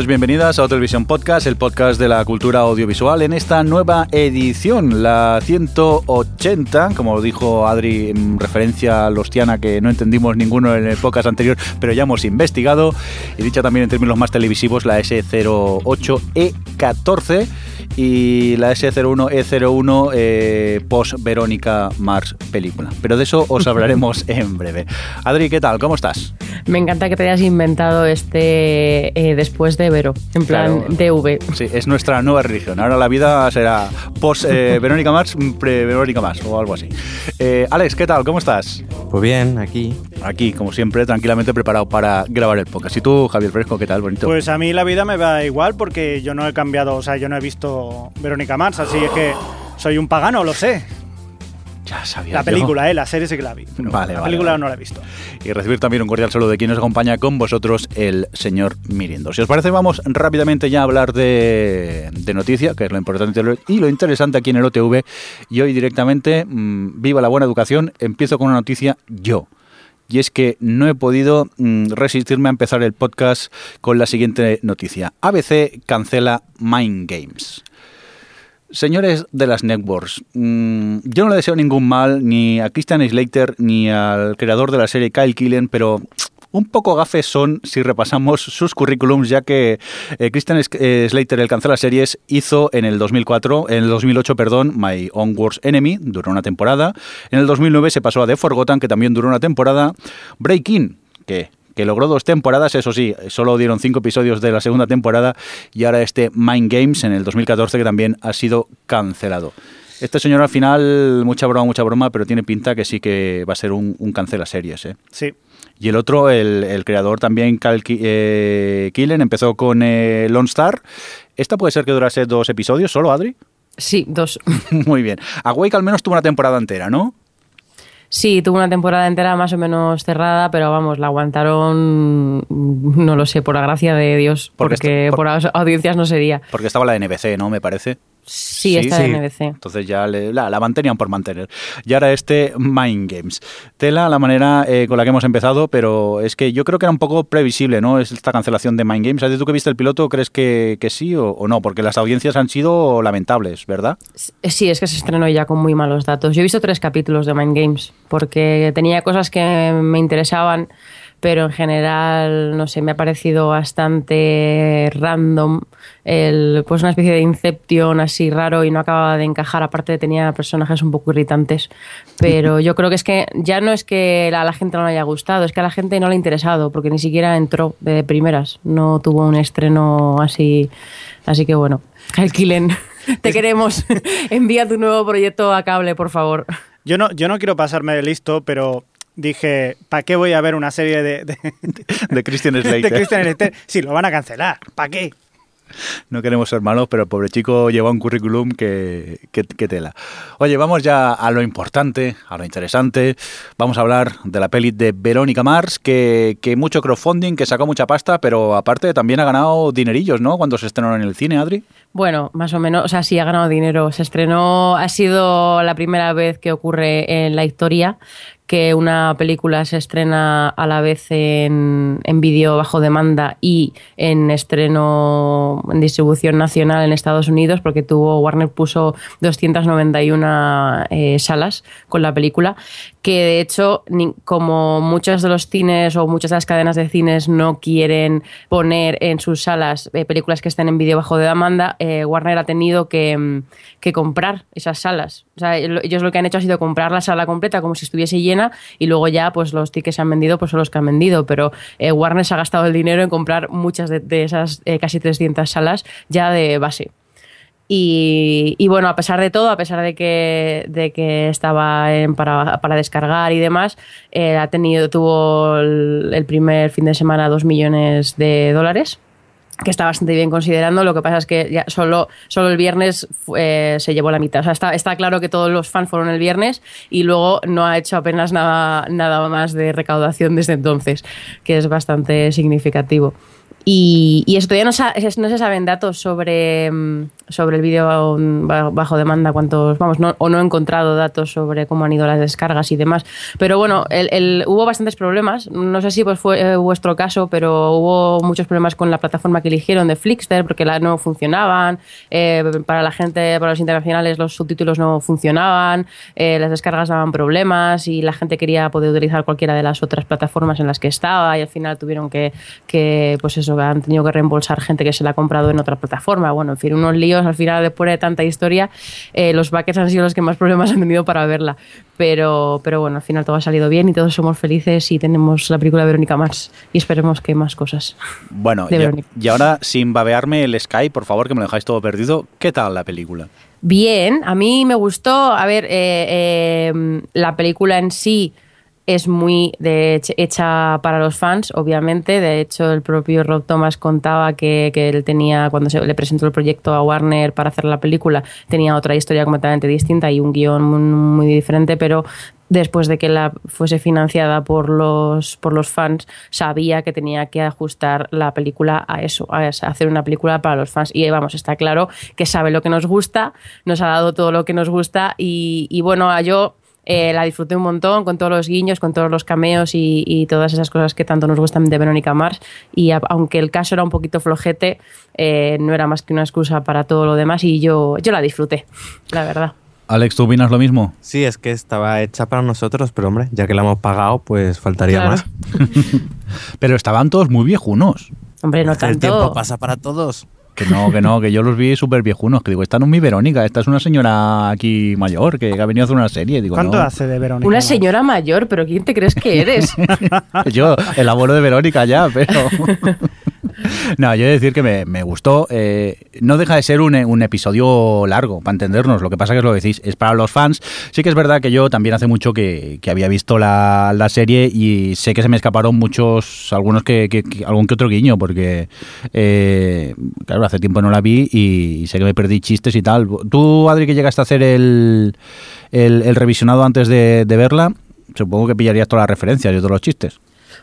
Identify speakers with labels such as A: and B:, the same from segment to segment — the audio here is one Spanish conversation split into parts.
A: Bienvenidos, bienvenidas a Televisión Podcast, el podcast de la cultura audiovisual, en esta nueva edición, la 180, como dijo Adri en referencia a los Tiana, que no entendimos ninguno en el podcast anterior, pero ya hemos investigado, y dicha también en términos más televisivos, la S08E14 y la S01E01 eh, post Verónica Mars película. Pero de eso os hablaremos en breve. Adri, ¿qué tal? ¿Cómo estás?
B: Me encanta que te hayas inventado este eh, después de Vero, en plan
A: Claro.
B: DV.
A: Sí, es nuestra nueva religión. Ahora la vida será post eh, Verónica Mars, pre Verónica Mars o algo así. Eh, Alex, ¿qué tal? ¿Cómo estás?
C: Pues bien, aquí.
A: Aquí, como siempre, tranquilamente preparado para grabar el podcast. ¿Y tú, Javier Fresco, qué tal? Bonito.
D: Pues a mí la vida me va igual porque yo no he cambiado, o sea, yo no he visto Verónica Mars, así es que soy un pagano, lo sé.
A: Ya sabía
D: La
A: yo.
D: película, eh, la serie sí que la vi. pero
A: Vale,
D: la
A: vale,
D: película
A: vale.
D: no la he visto.
A: Y recibir también un cordial saludo de quien nos acompaña con vosotros, el señor Mirindo. Si os parece, vamos rápidamente ya a hablar de, de noticia, que es lo importante y lo interesante aquí en el OTV. Y hoy directamente, mmm, viva la buena educación, empiezo con una noticia yo. Y es que no he podido mm, resistirme a empezar el podcast con la siguiente noticia. ABC cancela Mind Games. Señores de las networks, mm, yo no le deseo ningún mal ni a Christian Slater ni al creador de la serie Kyle Killen, pero un poco gafes son si repasamos sus currículums, ya que eh, Christian eh, Slater, el cancela series, hizo en el 2004, en el 2008, perdón, My Own Worst Enemy, duró una temporada. En el 2009 se pasó a The Forgotten, que también duró una temporada. Breaking, que que logró dos temporadas, eso sí, solo dieron cinco episodios de la segunda temporada y ahora este Mind Games en el 2014 que también ha sido cancelado. Este señor al final, mucha broma, mucha broma, pero tiene pinta que sí que va a ser un, un cancela series. ¿eh?
D: Sí.
A: Y el otro, el, el creador también, Cal eh, Killen, empezó con eh, Lone Star. ¿Esta puede ser que durase dos episodios solo, Adri?
B: Sí, dos.
A: Muy bien. Awake al menos tuvo una temporada entera, ¿no?
B: Sí, tuvo una temporada entera más o menos cerrada, pero vamos, la aguantaron, no lo sé, por la gracia de Dios,
A: Porque por-
B: por las audiencias no sería.
A: Porque estaba la NBC, ¿no? Me parece.
B: Sí, está en NBC.
A: Entonces ya le- la, la mantenían por mantener. Y ahora este Mind Games. Tela la manera eh, con la que hemos empezado, pero es que yo creo que era un poco previsible, ¿no? Es esta cancelación de Mind Games. ¿Sabes tú que viste el piloto? ¿Crees que, que sí o, o no? Porque las audiencias han sido lamentables, ¿verdad?
B: Sí, es que se estrenó ya con muy malos datos. Yo he visto tres capítulos de Mind Games porque tenía cosas que me interesaban, pero en general, no sé, me ha parecido bastante random. El, pues una especie de Inception así raro y no acababa de encajar. Aparte, tenía personajes un poco irritantes. Pero yo creo que es que ya no es que a la gente no le haya gustado, es que a la gente no le ha interesado porque ni siquiera entró de primeras. No tuvo un estreno así. Así que bueno, Kyle Killen, te queremos. Envía tu nuevo proyecto a cable, por favor.
D: Yo no, yo no quiero pasarme de listo, pero dije, ¿para qué voy a ver una serie de, de,
A: De Christian
D: de
A: Slater.
D: Christian Slater? Si lo van a cancelar, ¿para qué?
A: No queremos ser malos, pero el pobre chico lleva un currículum que, que, que tela. Oye, vamos ya a lo importante, a lo interesante. Vamos a hablar de la peli de Verónica Mars, que, que mucho crowdfunding, que sacó mucha pasta, pero aparte también ha ganado dinerillos, ¿no? Cuando se estrenó en el cine, Adri.
B: Bueno, más o menos, o sea, sí ha ganado dinero. Se estrenó, ha sido la primera vez que ocurre en la historia que una película se estrena a la vez en, en vídeo bajo demanda y en estreno en distribución nacional en Estados Unidos, porque tuvo Warner puso 291 eh, salas con la película, que de hecho, como muchos de los cines o muchas de las cadenas de cines no quieren poner en sus salas eh, películas que estén en vídeo bajo demanda, eh, Warner ha tenido que, mm, que comprar esas salas. O sea, lo- ellos lo que han hecho ha sido comprar la sala completa como si estuviese llena y luego ya pues los tickets se han vendido pues son los que han vendido, pero eh, Warner se ha gastado el dinero en comprar muchas de, esas eh, casi 300 salas ya de base. Y, bueno, a pesar de todo, a pesar de que, de que estaba en- para, para descargar y demás, eh, ha tenido, tuvo el, el primer fin de semana dos millones de dólares que está bastante bien considerando. Lo que pasa es que ya solo, solo el viernes eh, se llevó la mitad. O sea, está, está claro que todos los fans fueron el viernes y luego no ha hecho apenas nada, nada más de recaudación desde entonces, que es bastante significativo. Y, y eso todavía no, no se saben datos sobre, mm, sobre el vídeo ba- bajo demanda, cuántos, vamos, no, o no he encontrado datos sobre cómo han ido las descargas y demás. Pero bueno, hubo bastantes problemas. No sé si pues fue eh, vuestro caso, pero hubo muchos problemas con la plataforma que eligieron de Flixster porque la, no funcionaban. Eh, para la gente, para los internacionales, los subtítulos no funcionaban. eh, las descargas daban problemas y la gente quería poder utilizar cualquiera de las otras plataformas en las que estaba y al final tuvieron que, que pues eso, han tenido que reembolsar gente que se la ha comprado en otra plataforma. Bueno, en fin, unos líos. Al final, después de tanta historia, eh, los backers han sido los que más problemas han tenido para verla. Pero, pero bueno, al final todo ha salido bien y todos somos felices y tenemos la película de Verónica Mars y esperemos que más cosas.
A: Bueno,
B: De
A: y, ahora, sin babearme el Skype, por favor, que me lo dejáis todo perdido, ¿qué tal la película?
B: Bien, a mí me gustó. A ver, eh, eh, la película en sí es muy hecha para los fans, obviamente. De hecho, el propio Rob Thomas contaba que, que él tenía, cuando se le presentó el proyecto a Warner para hacer la película, tenía otra historia completamente distinta y un guion muy, diferente, pero después de que la fuese financiada por los, por los fans, sabía que tenía que ajustar la película a eso, a hacer una película para los fans. Y vamos, está claro que sabe lo que nos gusta, nos ha dado todo lo que nos gusta y, y bueno, a yo eh, la disfruté un montón con todos los guiños, con todos los cameos y, y todas esas cosas que tanto nos gustan de Verónica Mars. Y a- aunque el caso era un poquito flojete, eh, no era más que una excusa para todo lo demás y yo, yo la disfruté, la verdad.
A: Alex, ¿tú opinas lo mismo?
C: Sí, es que estaba hecha para nosotros, pero hombre, ya que la hemos pagado, pues faltaría
B: Claro.
C: más.
A: Pero estaban todos muy viejunos.
B: Hombre, no
C: El
B: tanto.
C: tiempo pasa para todos.
A: Que no, que no, que yo los vi súper viejunos. Que digo, esta no es mi Verónica, esta es una señora aquí mayor que ha venido a hacer una serie. Digo,
D: ¿Cuánto
A: no.
D: hace de Verónica?
B: Una señora mayor, pero ¿quién te crees que eres?
A: Yo, el abuelo de Verónica ya, pero... No, yo he de decir que me, me gustó. eh, no deja de ser un, un episodio largo, para entendernos. Lo que pasa que es lo que decís, es para los fans. Sí que es verdad que yo también hace mucho que, que había visto la, la serie y sé que se me escaparon muchos, algunos que, que- algún que otro guiño, porque, eh, claro, hace tiempo no la vi y sé que me perdí chistes y tal. Tú, Adri, que llegaste a hacer el, el, el revisionado antes de, de verla, supongo que pillarías todas las referencias y todos los chistes.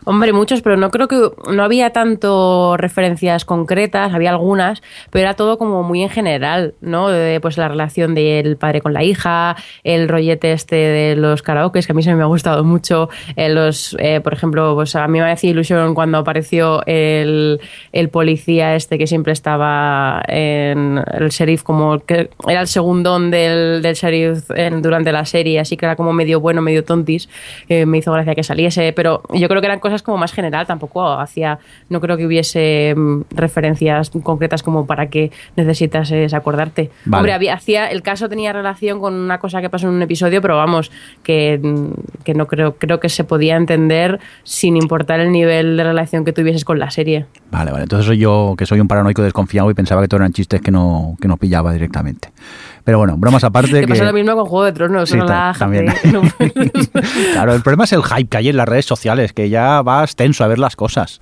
B: Hombre, muchos, pero no creo que no había tanto referencias concretas, había algunas, pero era todo como muy en general, ¿no? De, pues la relación del padre con la hija, el rollete este de los karaokes, que a mí se me ha gustado mucho, eh, los, eh, por ejemplo, pues a mí me hacía ilusión cuando apareció el, el policía este que siempre estaba en el sheriff como que era el segundón del, del sheriff en- durante la serie, así que era como medio bueno, medio tontis, me hizo gracia que saliese, pero yo creo que eran cosas como más general, tampoco hacía, no creo que hubiese mm, referencias concretas como para que necesitases acordarte.
A: Vale.
B: Hombre, había, hacía, el caso tenía relación con una cosa que pasó en un episodio, pero vamos, que, mm, que no creo, creo que se podía entender sin importar el nivel de relación que tuvieses con la serie.
A: Vale, vale. Entonces soy yo que soy un paranoico desconfiado y pensaba que todo eran chistes que no, que no pillaba directamente. Pero bueno, bromas aparte.
B: Que pasa lo mismo con Juego de Tronos,
A: Sí, ta-
B: relájate.
A: también.
B: No puedes-
A: claro, el problema es el hype que hay en las redes sociales, que ya vas tenso a ver las cosas.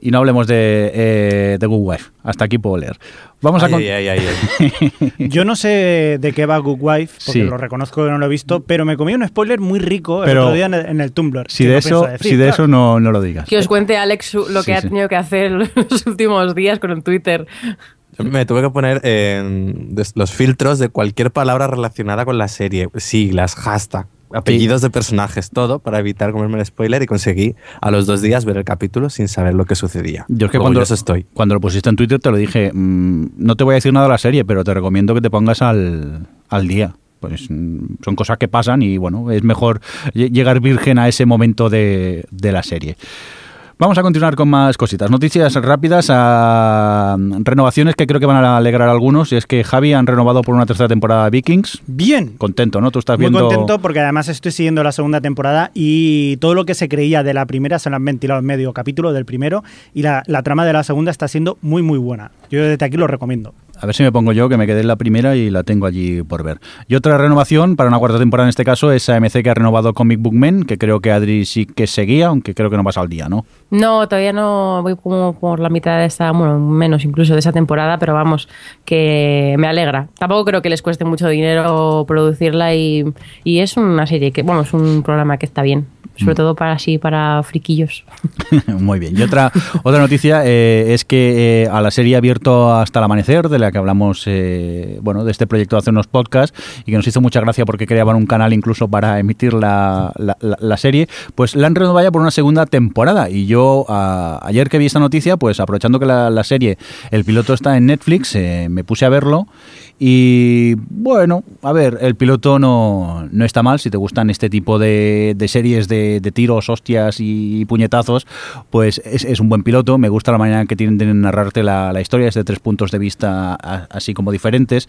A: Y no hablemos de, eh, de Good Wife. Hasta aquí puedo leer. Vamos a con-
C: ay, ay, ay, ay.
D: Yo no sé de qué va Good Wife, porque
A: Sí.
D: lo reconozco que no lo he visto, pero me comí un spoiler muy rico el
A: Pero-
D: otro día en el, en el Tumblr.
A: Si de
D: no
A: eso,
D: decir,
A: si de
D: claro.
A: eso no, no lo digas.
B: Que os cuente Alex lo que
A: Sí,
B: ha
A: sí.
B: tenido que hacer los últimos días con el Twitter.
C: Me tuve que poner los filtros de cualquier palabra relacionada con la serie, siglas, hashtag, apellidos de personajes, todo, para evitar comerme el spoiler y conseguí a los dos días ver el capítulo sin saber lo que sucedía.
A: Yo es que cuando,
C: estoy.
A: cuando lo pusiste en Twitter te lo dije, mm, no te voy a decir nada de la serie, pero te recomiendo que te pongas al, al día. Pues mm, son cosas que pasan y bueno, es mejor lle- llegar virgen a ese momento de, de la serie. Vamos a continuar con más cositas. Noticias rápidas, a renovaciones que creo que van a alegrar a algunos. Y es que Javi han renovado por una tercera temporada Vikings.
D: Bien.
A: Contento, ¿no? Tú estás
D: Muy
A: viendo...
D: contento porque además estoy siguiendo la segunda temporada y todo lo que se creía de la primera se lo han ventilado en medio capítulo del primero y la, la trama de la segunda está siendo muy muy buena. Yo desde aquí lo recomiendo.
A: A ver si me pongo yo, que me quedé en la primera y la tengo allí por ver. Y otra renovación, para una cuarta temporada en este caso, es AMC que ha renovado Comic Book Men, que creo que Adri sí que seguía, aunque creo que no pasa al día, ¿no?
B: No, todavía no voy como por la mitad de esta, bueno, menos incluso de esa temporada, pero vamos, que me alegra. Tampoco creo que les cueste mucho dinero producirla y, y es una serie que, bueno, es un programa que está bien, sobre todo para así, para friquillos.
A: Muy bien. Y otra, otra noticia eh, es que eh, a la serie abierto hasta el amanecer, de la que hablamos, eh, bueno, de este proyecto de hacer unos podcasts y que nos hizo mucha gracia porque creaban un canal incluso para emitir la, la- la- la serie, pues la han renovado ya por una segunda temporada. Y yo, a- ayer que vi esta noticia, pues aprovechando que la, la serie, el piloto está en Netflix, eh, me puse a verlo. Y bueno, a ver, el piloto no, no está mal. Si te gustan este tipo de, de series de, de tiros, hostias y puñetazos, pues es, es un buen piloto. Me gusta la manera que tienen de narrarte la, la historia desde tres puntos de vista a- así como diferentes.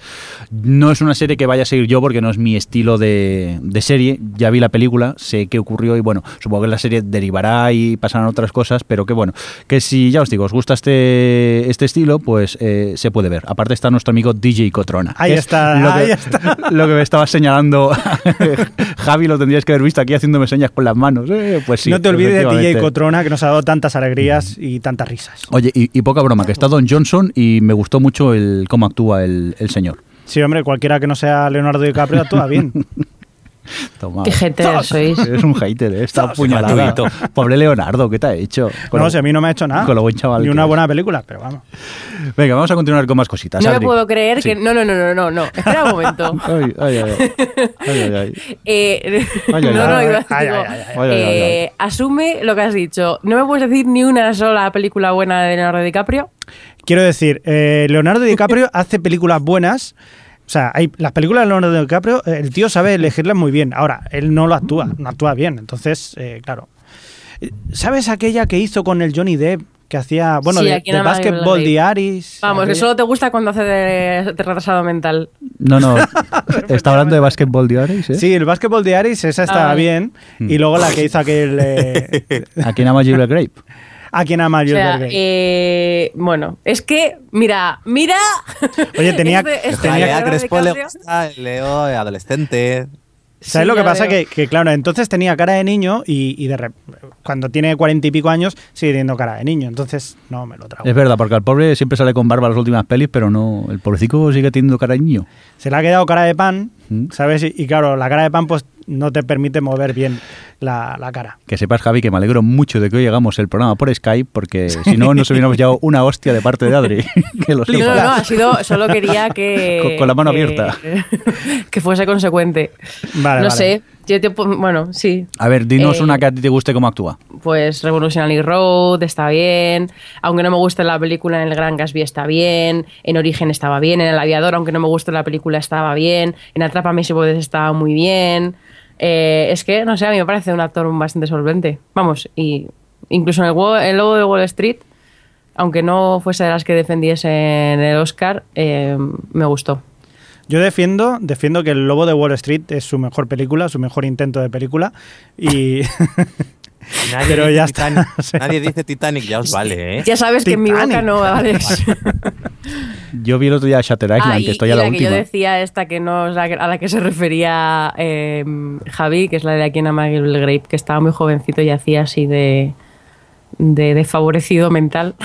A: No es una serie que vaya a seguir yo porque no es mi estilo de, de serie. Ya vi la película, sé qué ocurrió y bueno, supongo que la serie derivará y pasarán otras cosas, pero que bueno, que si ya os digo, os gusta este, este estilo, pues eh, se puede ver. Aparte está nuestro amigo DJ
D: Ahí
A: es
D: está,
A: lo
D: ahí
A: que,
D: está.
A: Lo que me estaba señalando Javi, lo tendrías que haber visto aquí haciéndome señas con las manos. Eh, pues sí,
D: no te olvides de DJ
A: efectivamente.
D: Cotrona, que nos ha dado tantas alegrías y tantas risas.
A: Oye, y, y poca broma, que está Don Johnson y me gustó mucho el cómo actúa el, el señor.
D: Sí, hombre, cualquiera que no sea Leonardo DiCaprio actúa bien.
A: Toma.
B: Qué gente sois.
A: Eres un hater, ¿eh? Está
C: gratuito.
A: Pobre Leonardo, ¿qué te ha hecho? Con
D: No,
A: lo-
D: si a mí no me ha hecho nada.
A: con lo buen chaval
D: Ni una buena película, pero vamos.
A: Venga, vamos a continuar con más cositas.
B: No me
A: Adri.
B: puedo creer
A: Sí.
B: que... No, no, no, no, no, no. Espera un momento.
A: Ay, ay, ay, ay. Ay.
B: Eh,
A: Ay, ay,
B: no, no,
A: ay,
B: iba-
D: ay,
B: digo,
D: ay, ay,
A: ay, ay, ay,
B: eh, asume lo que has dicho. No me puedes decir ni una sola película buena de Leonardo DiCaprio.
D: Quiero decir, eh, Leonardo DiCaprio hace películas buenas. O sea, hay, las películas de Leonardo DiCaprio, el tío sabe elegirlas muy bien. Ahora, él no lo actúa, no actúa bien. Entonces, eh, claro. ¿Sabes aquella que hizo con el Johnny Depp? Que hacía, bueno,
B: Sí,
D: de, de
B: que
D: Basketball. Diaries.
B: Vamos, que
D: aquella-
B: solo te gusta cuando hace de, de retrasado mental.
A: No, no. Está hablando de Basketball Diaries, ¿eh?
D: Sí, el Basketball Diaries, esa está
B: Ah,
D: bien. Y luego la que hizo aquel. Eh,
A: Aquí nada más Gilbert Grape.
D: A quien ama
B: eh, bueno, es que, mira, mira.
D: Oye, tenía-
B: Este- este
D: tenía-
C: A Crespo le gusta el Leo adolescente.
D: ¿Sabes
B: Sí,
D: lo que pasa? Que, que, claro, entonces tenía cara de niño y, y de rep- cuando tiene cuarenta y pico años sigue teniendo cara de niño. Entonces, no me lo trago.
A: Es verdad, porque al pobre siempre sale con barba las últimas pelis, pero no. El pobrecito sigue teniendo cariño.
D: Se le ha quedado cara de pan,
A: Mm.
D: ¿sabes? Y, y claro, la cara de pan pues no te permite mover bien la, la cara.
A: Que sepas, Javi, que me alegro mucho de que hoy llegamos el programa por Skype, porque si no, nos hubiéramos llevado una hostia de parte de Adri. que lo
B: No,
A: sepas.
B: no, no, ha sido, solo quería que...
A: Con- con la mano
B: que-
A: abierta.
B: Que fuese consecuente.
D: Vale,
B: no
D: vale.
B: sé, yo te bueno, sí.
A: A ver, dinos
B: Eh,
A: una que a ti te guste cómo actúa.
B: Pues Revolutionary Road está bien, aunque no me guste la película en El Gran Gatsby está bien, en Origen estaba bien, en El Aviador, aunque no me guste la película estaba bien, en Atrápame si puedes estaba muy bien. Eh, es que, no sé, a mí me parece un actor bastante solvente. Vamos, y incluso en el, Wo- el Lobo de Wall Street, aunque no fuese de las que defendiese en el Oscar, eh, me gustó.
D: Yo defiendo, defiendo que El Lobo de Wall Street es su mejor película, su mejor intento de película. Y.
C: Nadie
D: Pero
C: dice
D: ya está.
C: Titanic.
D: O sea,
C: Nadie dice Titanic, ya os vale, ¿eh?
B: Ya sabes que en mi boca no vales.
A: Yo vi el otro día Shutter Island,
B: Ah, y,
A: que estoy
B: y
A: a la,
B: la que yo decía, esta que no a la que se refería eh, Javi, que es la de aquí en Amagil Grape, que estaba muy jovencito y hacía así de, de desfavorecido mental,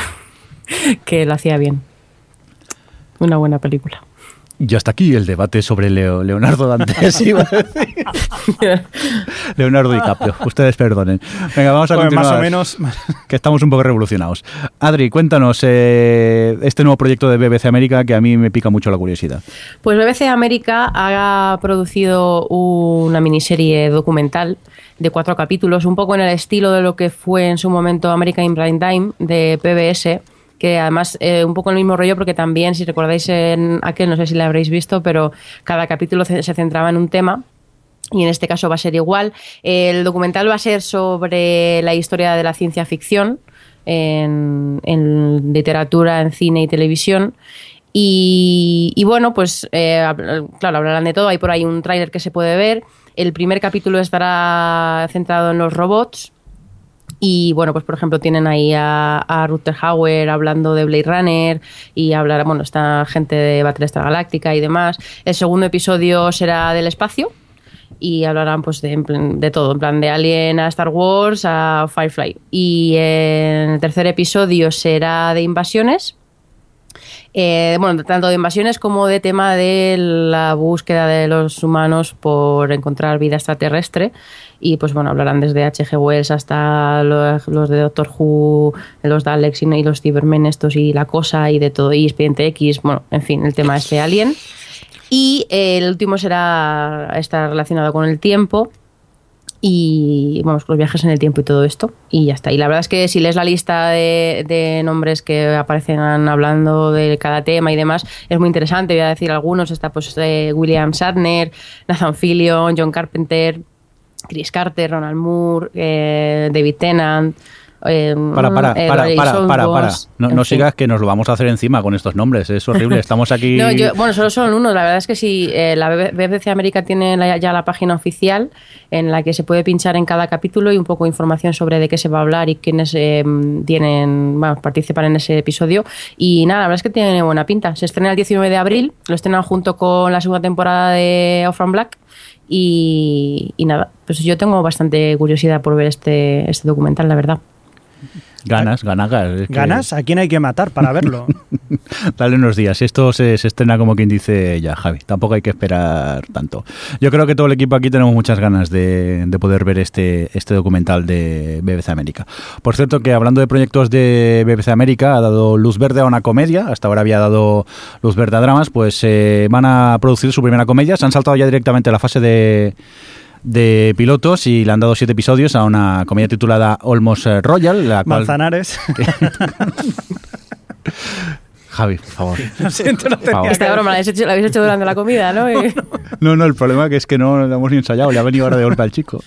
B: que lo hacía bien. Una buena película.
A: Y hasta aquí el debate sobre Leo- Leonardo Dantes. iba a decir. Leonardo DiCaprio. Ustedes perdonen. Venga, vamos a
D: pues,
A: continuar.
D: más o menos.
A: Que estamos un poco revolucionados. Adri, cuéntanos eh, este nuevo proyecto de BBC América que a mí me pica mucho la curiosidad.
B: Pues BBC América ha producido una miniserie documental de cuatro capítulos, un poco en el estilo de lo que fue en su momento American Prime Time de PBS, que además eh, un poco el mismo rollo porque también, si recordáis en aquel, no sé si la habréis visto, pero cada capítulo se centraba en un tema. Y en este caso va a ser igual. El documental va a ser sobre la historia de la ciencia ficción en, literatura, en cine y televisión. Y, bueno, pues eh, claro, hablarán de todo. Hay por ahí un tráiler que se puede ver. El primer capítulo estará centrado en los robots. Y bueno, pues por ejemplo tienen ahí a, a Hauer hablando de Blade Runner y hablar, bueno, esta gente de Battlestar Galáctica y demás. El segundo episodio será del espacio y hablarán pues de, de todo, en plan de Alien a Star Wars a Firefly. Y el tercer episodio será de invasiones. Eh, bueno, tanto de invasiones como de tema de la búsqueda de los humanos por encontrar vida extraterrestre. Y pues bueno, hablarán desde H.G. Wells hasta los, los de Doctor Who, los Daleks y los Cybermen estos y la cosa y de todo, y Expediente X, bueno, en fin, el tema este Alien. Y eh, el último será está relacionado con el tiempo y vamos los viajes en el tiempo y todo esto y ya está. Y la verdad es que si lees la lista de, de nombres que aparecen hablando de cada tema y demás es muy interesante. Voy a decir algunos está pues eh, William Shatner Nathan Fillion John Carpenter Chris Carter Ronald Moore eh, David Tennant eh,
A: Para, para, para, para, para, para. No, no sigas que nos lo vamos a hacer encima con estos nombres. Es horrible. Estamos aquí.
B: No, yo- bueno, solo son uno. La verdad es que sí, eh, la BBC América tiene la- ya la página oficial en la que se puede pinchar en cada capítulo y un poco de información sobre de qué se va a hablar y quiénes eh, tienen, bueno, participan en ese episodio. Y nada, la verdad es que tiene buena pinta. Se estrena el 19 de abril, lo estrenan junto con la segunda temporada de Off from Black. Y, y nada, pues yo tengo bastante curiosidad por ver este, este documental, la verdad.
A: Ganas, ganas. es que-
D: ¿Ganas? ¿A quién hay que matar para verlo?
A: Dale unos días. Esto se, se estrena como quien dice ya, Javi. Tampoco hay que esperar tanto. Yo creo que todo el equipo aquí tenemos muchas ganas de, de poder ver este, este documental de BBC América. Por cierto, que hablando de proyectos de BBC América, ha dado luz verde a una comedia. Hasta ahora había dado luz verde a dramas. Pues eh, van a producir su primera comedia. Se han saltado ya directamente a la fase de de pilotos y le han dado siete episodios a una comedia titulada Almost eh, Royal, la cual...
D: Manzanares.
A: Javi, por favor.
D: Lo siento, no tenía
B: Esta
D: que-
B: broma la habéis hecho, la habéis hecho durante la comida, ¿no? Y-
A: No, no, el problema que es que no lo hemos ni ensayado, le ha venido ahora de golpe al chico.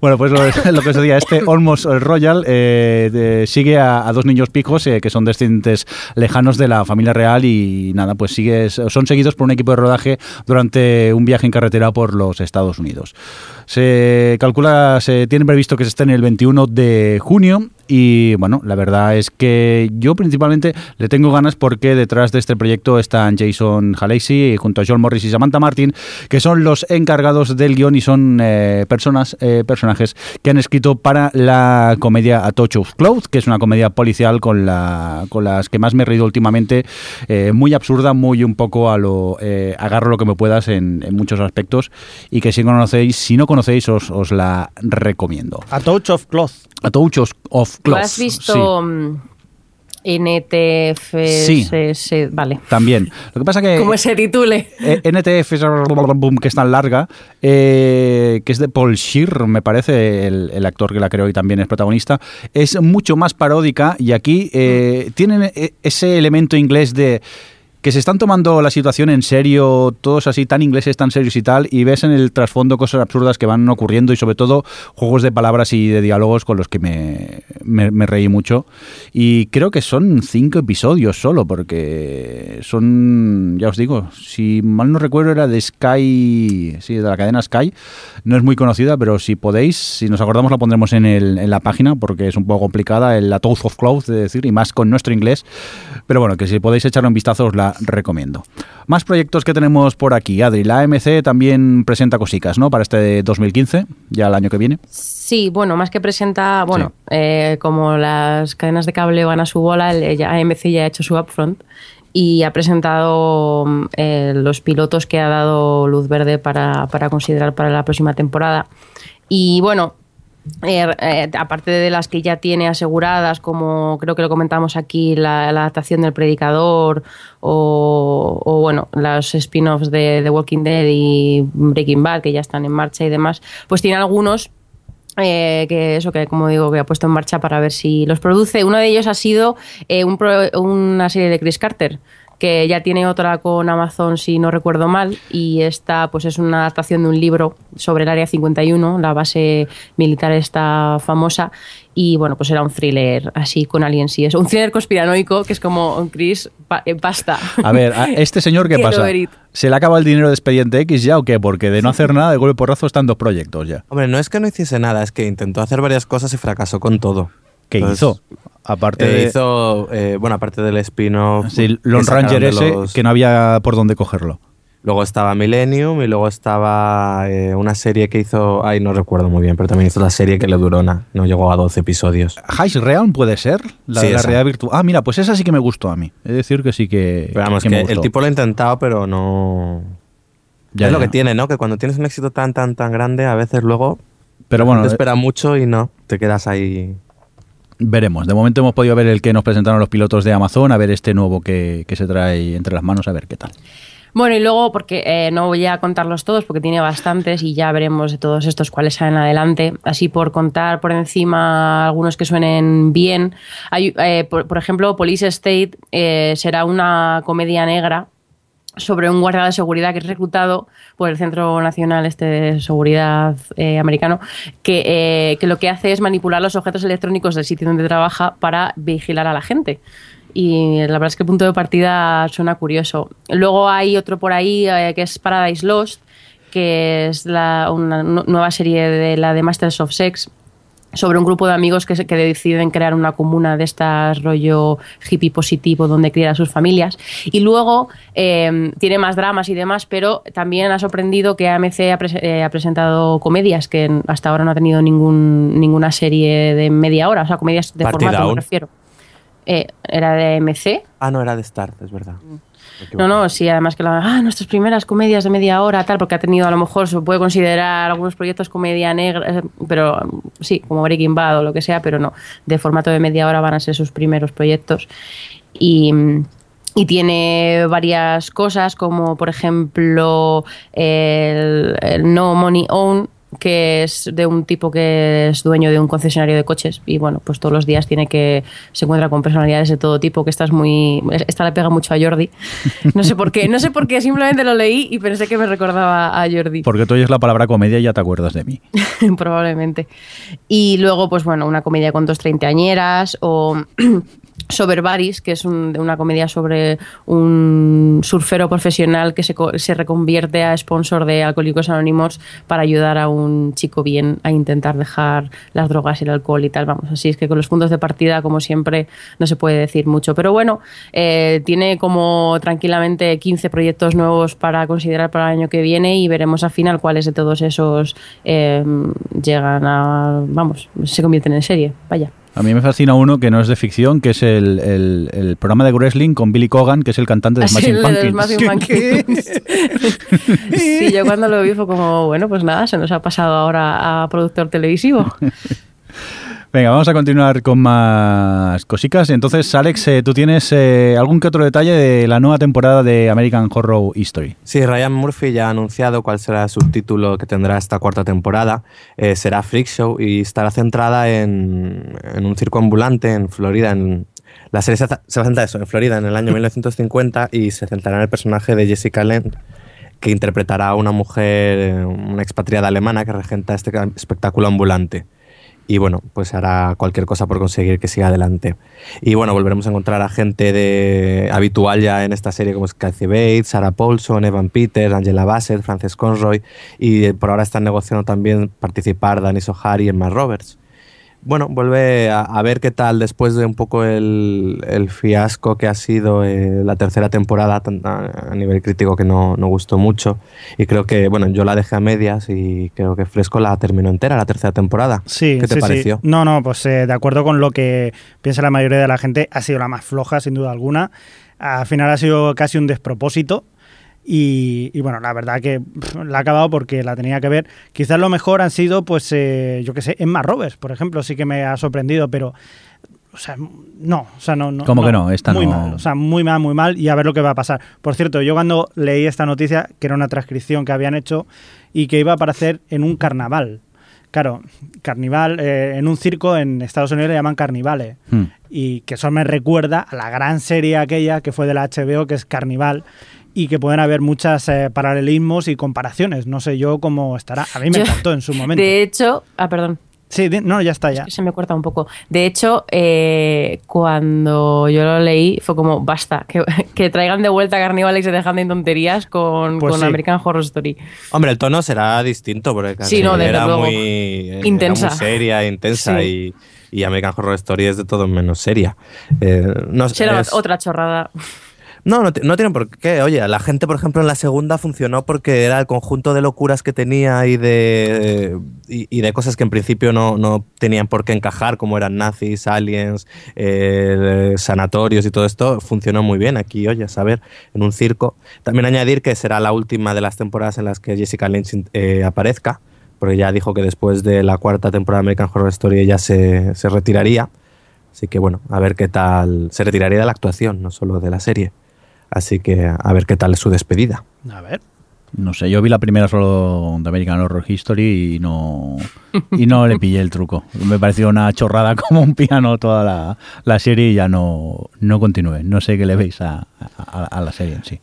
A: Bueno, pues lo, que os decía, este Almost Royal eh, sigue a, dos niños pijos eh, que son descendientes lejanos de la familia real y nada, pues sigue, son seguidos por un equipo de rodaje durante un viaje en carretera por los Estados Unidos. Se calcula, se tiene previsto que se esté en el 21 de junio y bueno, la verdad es que yo principalmente le tengo ganas porque detrás de este proyecto están Jason Haley junto a John Morris y Samantha Martin, que son los encargados del guion y son eh, personas, eh, personajes que han escrito para la comedia A Touch of Cloud, que es una comedia policial con, la, con las que más me he reído últimamente, eh, muy absurda, muy un poco a lo eh, agarro lo que me puedas en, en muchos aspectos y que si conocéis, si no conocéis os, os la recomiendo.
D: A Touch of Cloth.
A: A Touch of- of
B: ¿Tú
A: Cloth.
B: has visto mm, NTFS? Vale.
A: También. Lo que pasa que
B: Como se titule.
A: eh, NTF es que es tan larga, eh, que es de Paul Scheer, me parece, el, el actor que la creó y también es protagonista, es mucho más paródica y aquí eh, tienen eh, ese elemento inglés de que se están tomando la situación en serio, todos así tan ingleses, tan serios y tal, y ves en el trasfondo cosas absurdas que van ocurriendo y sobre todo juegos de palabras y de diálogos con los que me, me- me reí mucho. Y creo que son cinco episodios solo, porque son, ya os digo, si mal no recuerdo era de Sky, sí, de la cadena Sky, no es muy conocida, pero si podéis, si nos acordamos la pondremos en, el- en la página, porque es un poco complicada, el La Touch of Cloud, de decir, y más con nuestro inglés, pero bueno, que si podéis echarle un vistazo la recomiendo. Más proyectos que tenemos por aquí, Adri, la AMC también presenta cositas, ¿no? Para este 2015, ya el año que viene.
B: Sí, bueno, más que presenta, bueno, eh, como las cadenas de cable van a su bola, el, AMC ya ha hecho su upfront y ha presentado mm, eh, los pilotos que ha dado luz verde para, para considerar para la próxima temporada. Y bueno, eh, eh, aparte de las que ya tiene aseguradas, como creo que lo comentamos aquí, la, adaptación del Predicador o, o, bueno, los spin-offs de The Walking Dead y Breaking Bad, que ya están en marcha y demás, pues tiene algunos eh, que eso que como digo que ha puesto en marcha para ver si los produce. Uno de ellos ha sido eh, un pro- una serie de Chris Carter que ya tiene otra con Amazon si no recuerdo mal y esta pues es una adaptación de un libro sobre el Área 51, la base militar esta famosa y bueno, pues era un thriller así con aliens y eso, un thriller conspiranoico que es como Chris, pa- eh, basta.
A: A ver, ¿a ¿este señor qué pasa? ¿Se le acaba el dinero de Expediente X ya o qué? Porque de no hacer nada, de golpe porrazo están dos proyectos ya.
C: Hombre, no es que no hiciese nada, es que intentó hacer varias cosas y fracasó con todo.
A: ¿Qué
C: Entonces,
A: hizo? Aparte
C: eh,
A: de
C: hizo, eh, bueno, aparte del spin-off.
A: sí, Lone Ranger ese,
C: los-
A: que no había por dónde cogerlo.
C: Luego estaba Millennium y luego estaba eh, una serie que hizo. Ay, no recuerdo muy bien, pero también hizo la serie que le duró nada. No llegó a 12 episodios.
A: Heist Realm puede ser, la
C: Sí,
A: de la
C: esa.
A: realidad virtual. Ah, mira, pues esa sí que me gustó a mí. Es decir, que sí que,
C: Pero vamos,
A: que
C: que,
A: me
C: el tipo lo ha intentado, pero no.
A: Ya,
C: es lo que tiene, ¿no? Que cuando tienes un éxito tan, tan, tan grande, a veces luego
A: Pero bueno,
C: te
A: eh,
C: espera mucho y no, te quedas ahí.
A: Veremos. De momento hemos podido ver el que nos presentaron los pilotos de Amazon, a ver este nuevo que, que se trae entre las manos, a ver qué tal.
B: Bueno, y luego, porque eh, no voy a contarlos todos, porque tiene bastantes y ya veremos de todos estos cuáles salen adelante. Así por contar por encima algunos que suenen bien. Hay, eh, por, ejemplo, Police State eh, será una comedia negra sobre un guardia de seguridad que es reclutado por el Centro Nacional este de Seguridad eh, americano, que, eh, que lo que hace es manipular los objetos electrónicos del sitio donde trabaja para vigilar a la gente. Y la verdad es que el punto de partida suena curioso. Luego hay otro por ahí eh, que es Paradise Lost, que es la, una nu- nueva serie de la de Masters of Sex sobre un grupo de amigos que, se- que deciden crear una comuna de estas rollo hippie positivo donde criar a sus familias. Y luego eh, tiene más dramas y demás, pero también ha sorprendido que AMC ha, eh, ha presentado comedias que hasta ahora no ha tenido ningún, ninguna serie de media hora, o sea, comedias de formato, me refiero. Eh, era de AMC,
C: Ah, no, era de Start, es verdad. Equivoqué.
B: No, no, sí, además que la, ah, nuestras primeras comedias de media hora, tal, porque ha tenido a lo mejor, se puede considerar algunos proyectos comedia negra, eh, pero mm, sí, como Breaking Bad o lo que sea, pero no, de formato de media hora van a ser sus primeros proyectos. Y. mm, y tiene varias cosas, como por ejemplo el, el No Money Own, que es de un tipo que es dueño de un concesionario de coches y bueno, pues todos los días tiene que se encuentra con personalidades de todo tipo, que esta es muy esta le pega mucho a Jordi. No sé por qué, no sé por qué, simplemente lo leí y pensé que me recordaba a Jordi.
A: Porque tú oyes la palabra comedia y ya te acuerdas de mí.
B: probablemente. Y luego, pues bueno, una comedia con dos treintañeras o Sober Baris, que es un- una comedia sobre un surfero profesional que se, se reconvierte a sponsor de Alcohólicos Anónimos para ayudar a un chico bien a intentar dejar las drogas y el alcohol y tal. Vamos, así es que con los puntos de partida, como siempre, no se puede decir mucho. Pero bueno, eh, tiene como tranquilamente 15 proyectos nuevos para considerar para el año que viene y veremos al final cuáles de todos esos eh, llegan a, vamos, se convierten en serie. Vaya.
A: A mí me fascina uno que no es de ficción, que es el, el- el programa de wrestling con Billy Cogan, que es el cantante de
B: Así,
A: Smashing Pumpkins.
B: Smashing Pumpkins. sí, yo cuando lo vi fue como, bueno, pues nada, se nos ha pasado ahora a productor televisivo.
A: Venga, vamos a continuar con más cositas. Entonces, Alex, eh, tú tienes eh, algún que otro detalle de la nueva temporada de American Horror History.
C: Sí, Ryan Murphy ya ha anunciado cuál será el subtítulo que tendrá esta cuarta temporada. Eh, será Freak Show y estará centrada en, en un circo ambulante en Florida. En, la serie se, se centra eso, en Florida en el año 1950 y se centrará en el personaje de Jessica Lange, que interpretará a una mujer, una expatriada alemana que regenta este espectáculo ambulante. Y bueno, pues hará cualquier cosa por conseguir que siga adelante. Y bueno, volveremos a encontrar a gente de, habitual ya en esta serie como es Bates, Sarah Paulson, Evan Peters, Angela Bassett, Frances Conroy. Y por ahora están negociando también participar Danny Sohari y Emma Roberts. Bueno, vuelve a, a ver qué tal después de un poco el, el fiasco que ha sido eh, la tercera temporada a, a nivel crítico que no, no gustó mucho. Y creo que, bueno, yo la dejé a medias y creo que Fresco la terminó entera la tercera temporada.
D: Sí,
C: ¿Qué te
D: sí, sí.
C: pareció?
D: No, no, pues eh, de acuerdo con lo que piensa la mayoría de la gente, ha sido la más floja, sin duda alguna. Al final ha sido casi un despropósito. Y, y, bueno, la verdad que pff, la ha acabado porque la tenía que ver. Quizás lo mejor han sido, pues, eh, yo qué sé, Emma Roberts, por ejemplo, sí que me ha sorprendido, pero. O sea, no, o sea, no. no
A: ¿Cómo que no? Esta
D: muy
A: no-
D: mal, o sea, muy mal, muy mal, y a ver lo que va a pasar. Por cierto, yo cuando leí esta noticia, que era una transcripción que habían hecho y que iba a aparecer en un carnaval claro, carnival, eh, en un circo en Estados Unidos le llaman carnivales.
A: Hmm.
D: Y que eso me recuerda a la gran serie aquella que fue de la HBO, que es Carnival, y que pueden haber muchos paralelismos y comparaciones. No sé yo cómo estará. A mí me
B: Yo-
D: encantó en su momento.
B: De hecho, ah, perdón.
D: Sí, no, ya está, ya.
B: Se me corta un poco. De hecho, eh, cuando yo lo leí, fue como, basta, que, que traigan de vuelta a Carnival y se dejan de tonterías con,
D: Pues
B: con
D: sí.
B: American Horror Story.
C: Hombre, el tono será distinto porque
B: Sí, no,
C: era,
B: luego.
C: muy, era
B: Intensa.
C: muy seria, intensa
B: Sí.
C: y, y American Horror Story es de todo menos seria. Eh, no,
B: Será
C: es-
B: otra chorrada.
C: No, no, ti- no tienen por qué. Oye, la gente, por ejemplo, en la segunda funcionó porque era el conjunto de locuras que tenía y de, y, y de cosas que en principio no, no tenían por qué encajar, como eran nazis, aliens, eh, sanatorios y todo esto, funcionó muy bien aquí, oye, a saber, en un circo. También añadir que será la última de las temporadas en las que Jessica Lynch eh, aparezca, porque ya dijo que después de la cuarta temporada de American Horror Story ella se, se retiraría. Así que bueno, a ver qué tal. Se retiraría de la actuación, no solo de la serie. Así que a ver qué tal es su despedida.
D: A ver.
A: No sé, yo vi la primera solo de American Horror History y no y no le pillé el truco. Me pareció una chorrada como un piano toda la, la serie y ya no, no continué. No sé qué le veis a, a- a la serie en sí.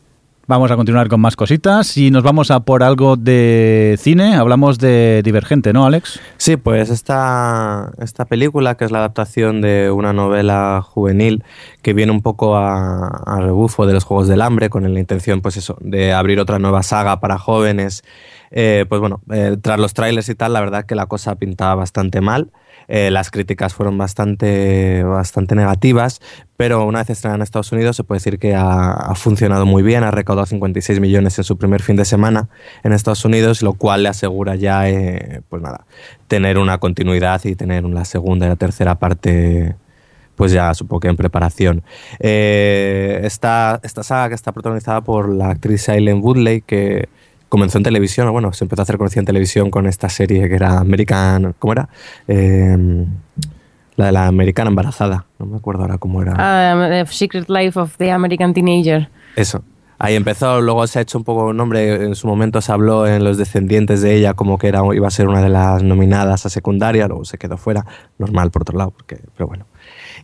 A: Vamos a continuar con más cositas y nos vamos a por algo de cine. Hablamos de Divergente, ¿no, Alex?
C: Sí, pues esta, esta película, que es la adaptación de una novela juvenil que viene un poco a, rebufo de los Juegos del Hambre, con la intención, pues de abrir otra nueva saga para jóvenes. Eh, pues bueno, eh, tras los trailers y tal, la verdad que la cosa pintaba bastante mal. Eh, las críticas fueron bastante, bastante negativas, pero una vez estrenada en Estados Unidos se puede decir que ha, funcionado muy bien, ha recaudado 56 millones en su primer fin de semana en Estados Unidos, lo cual le asegura ya, pues nada, tener una continuidad y tener una segunda y la tercera parte pues ya supongo que en preparación. Eh, esta, esta saga que está protagonizada por la actriz Aileen Woodley, que comenzó en televisión, o bueno, se empezó a hacer conocida en televisión con esta serie que era American, ¿cómo era? Eh, la de la americana embarazada, no me acuerdo ahora cómo era.
B: Ah, The Secret Life of the American Teenager.
C: Eso. Ahí empezó, luego se ha hecho un poco un nombre, en su momento se habló en Los Descendientes de ella como que era, iba a ser una de las nominadas a secundaria, luego se quedó fuera, normal por otro lado, porque, pero bueno.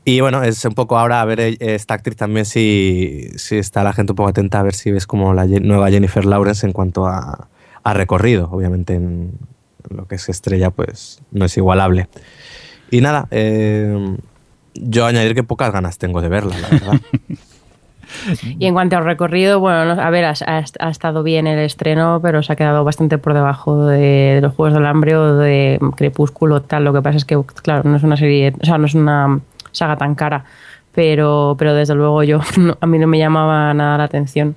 C: Y bueno, es un poco ahora a ver eh, esta actriz también si, si está la gente un poco atenta a ver si ves como la nueva Jennifer Lawrence en cuanto a, a recorrido, obviamente en lo que es estrella pues no es igualable. Y nada, eh, yo añadir que pocas ganas tengo de verla, la verdad.
B: Y en cuanto al recorrido, bueno, no- a ver, ha estado bien el estreno, pero se ha quedado bastante por debajo de, de los Juegos del Hambre o de Crepúsculo, tal. Lo que pasa es que, claro, no es una serie, o sea, no es una saga tan cara, pero, pero desde luego yo, a mí no me llamaba nada la atención.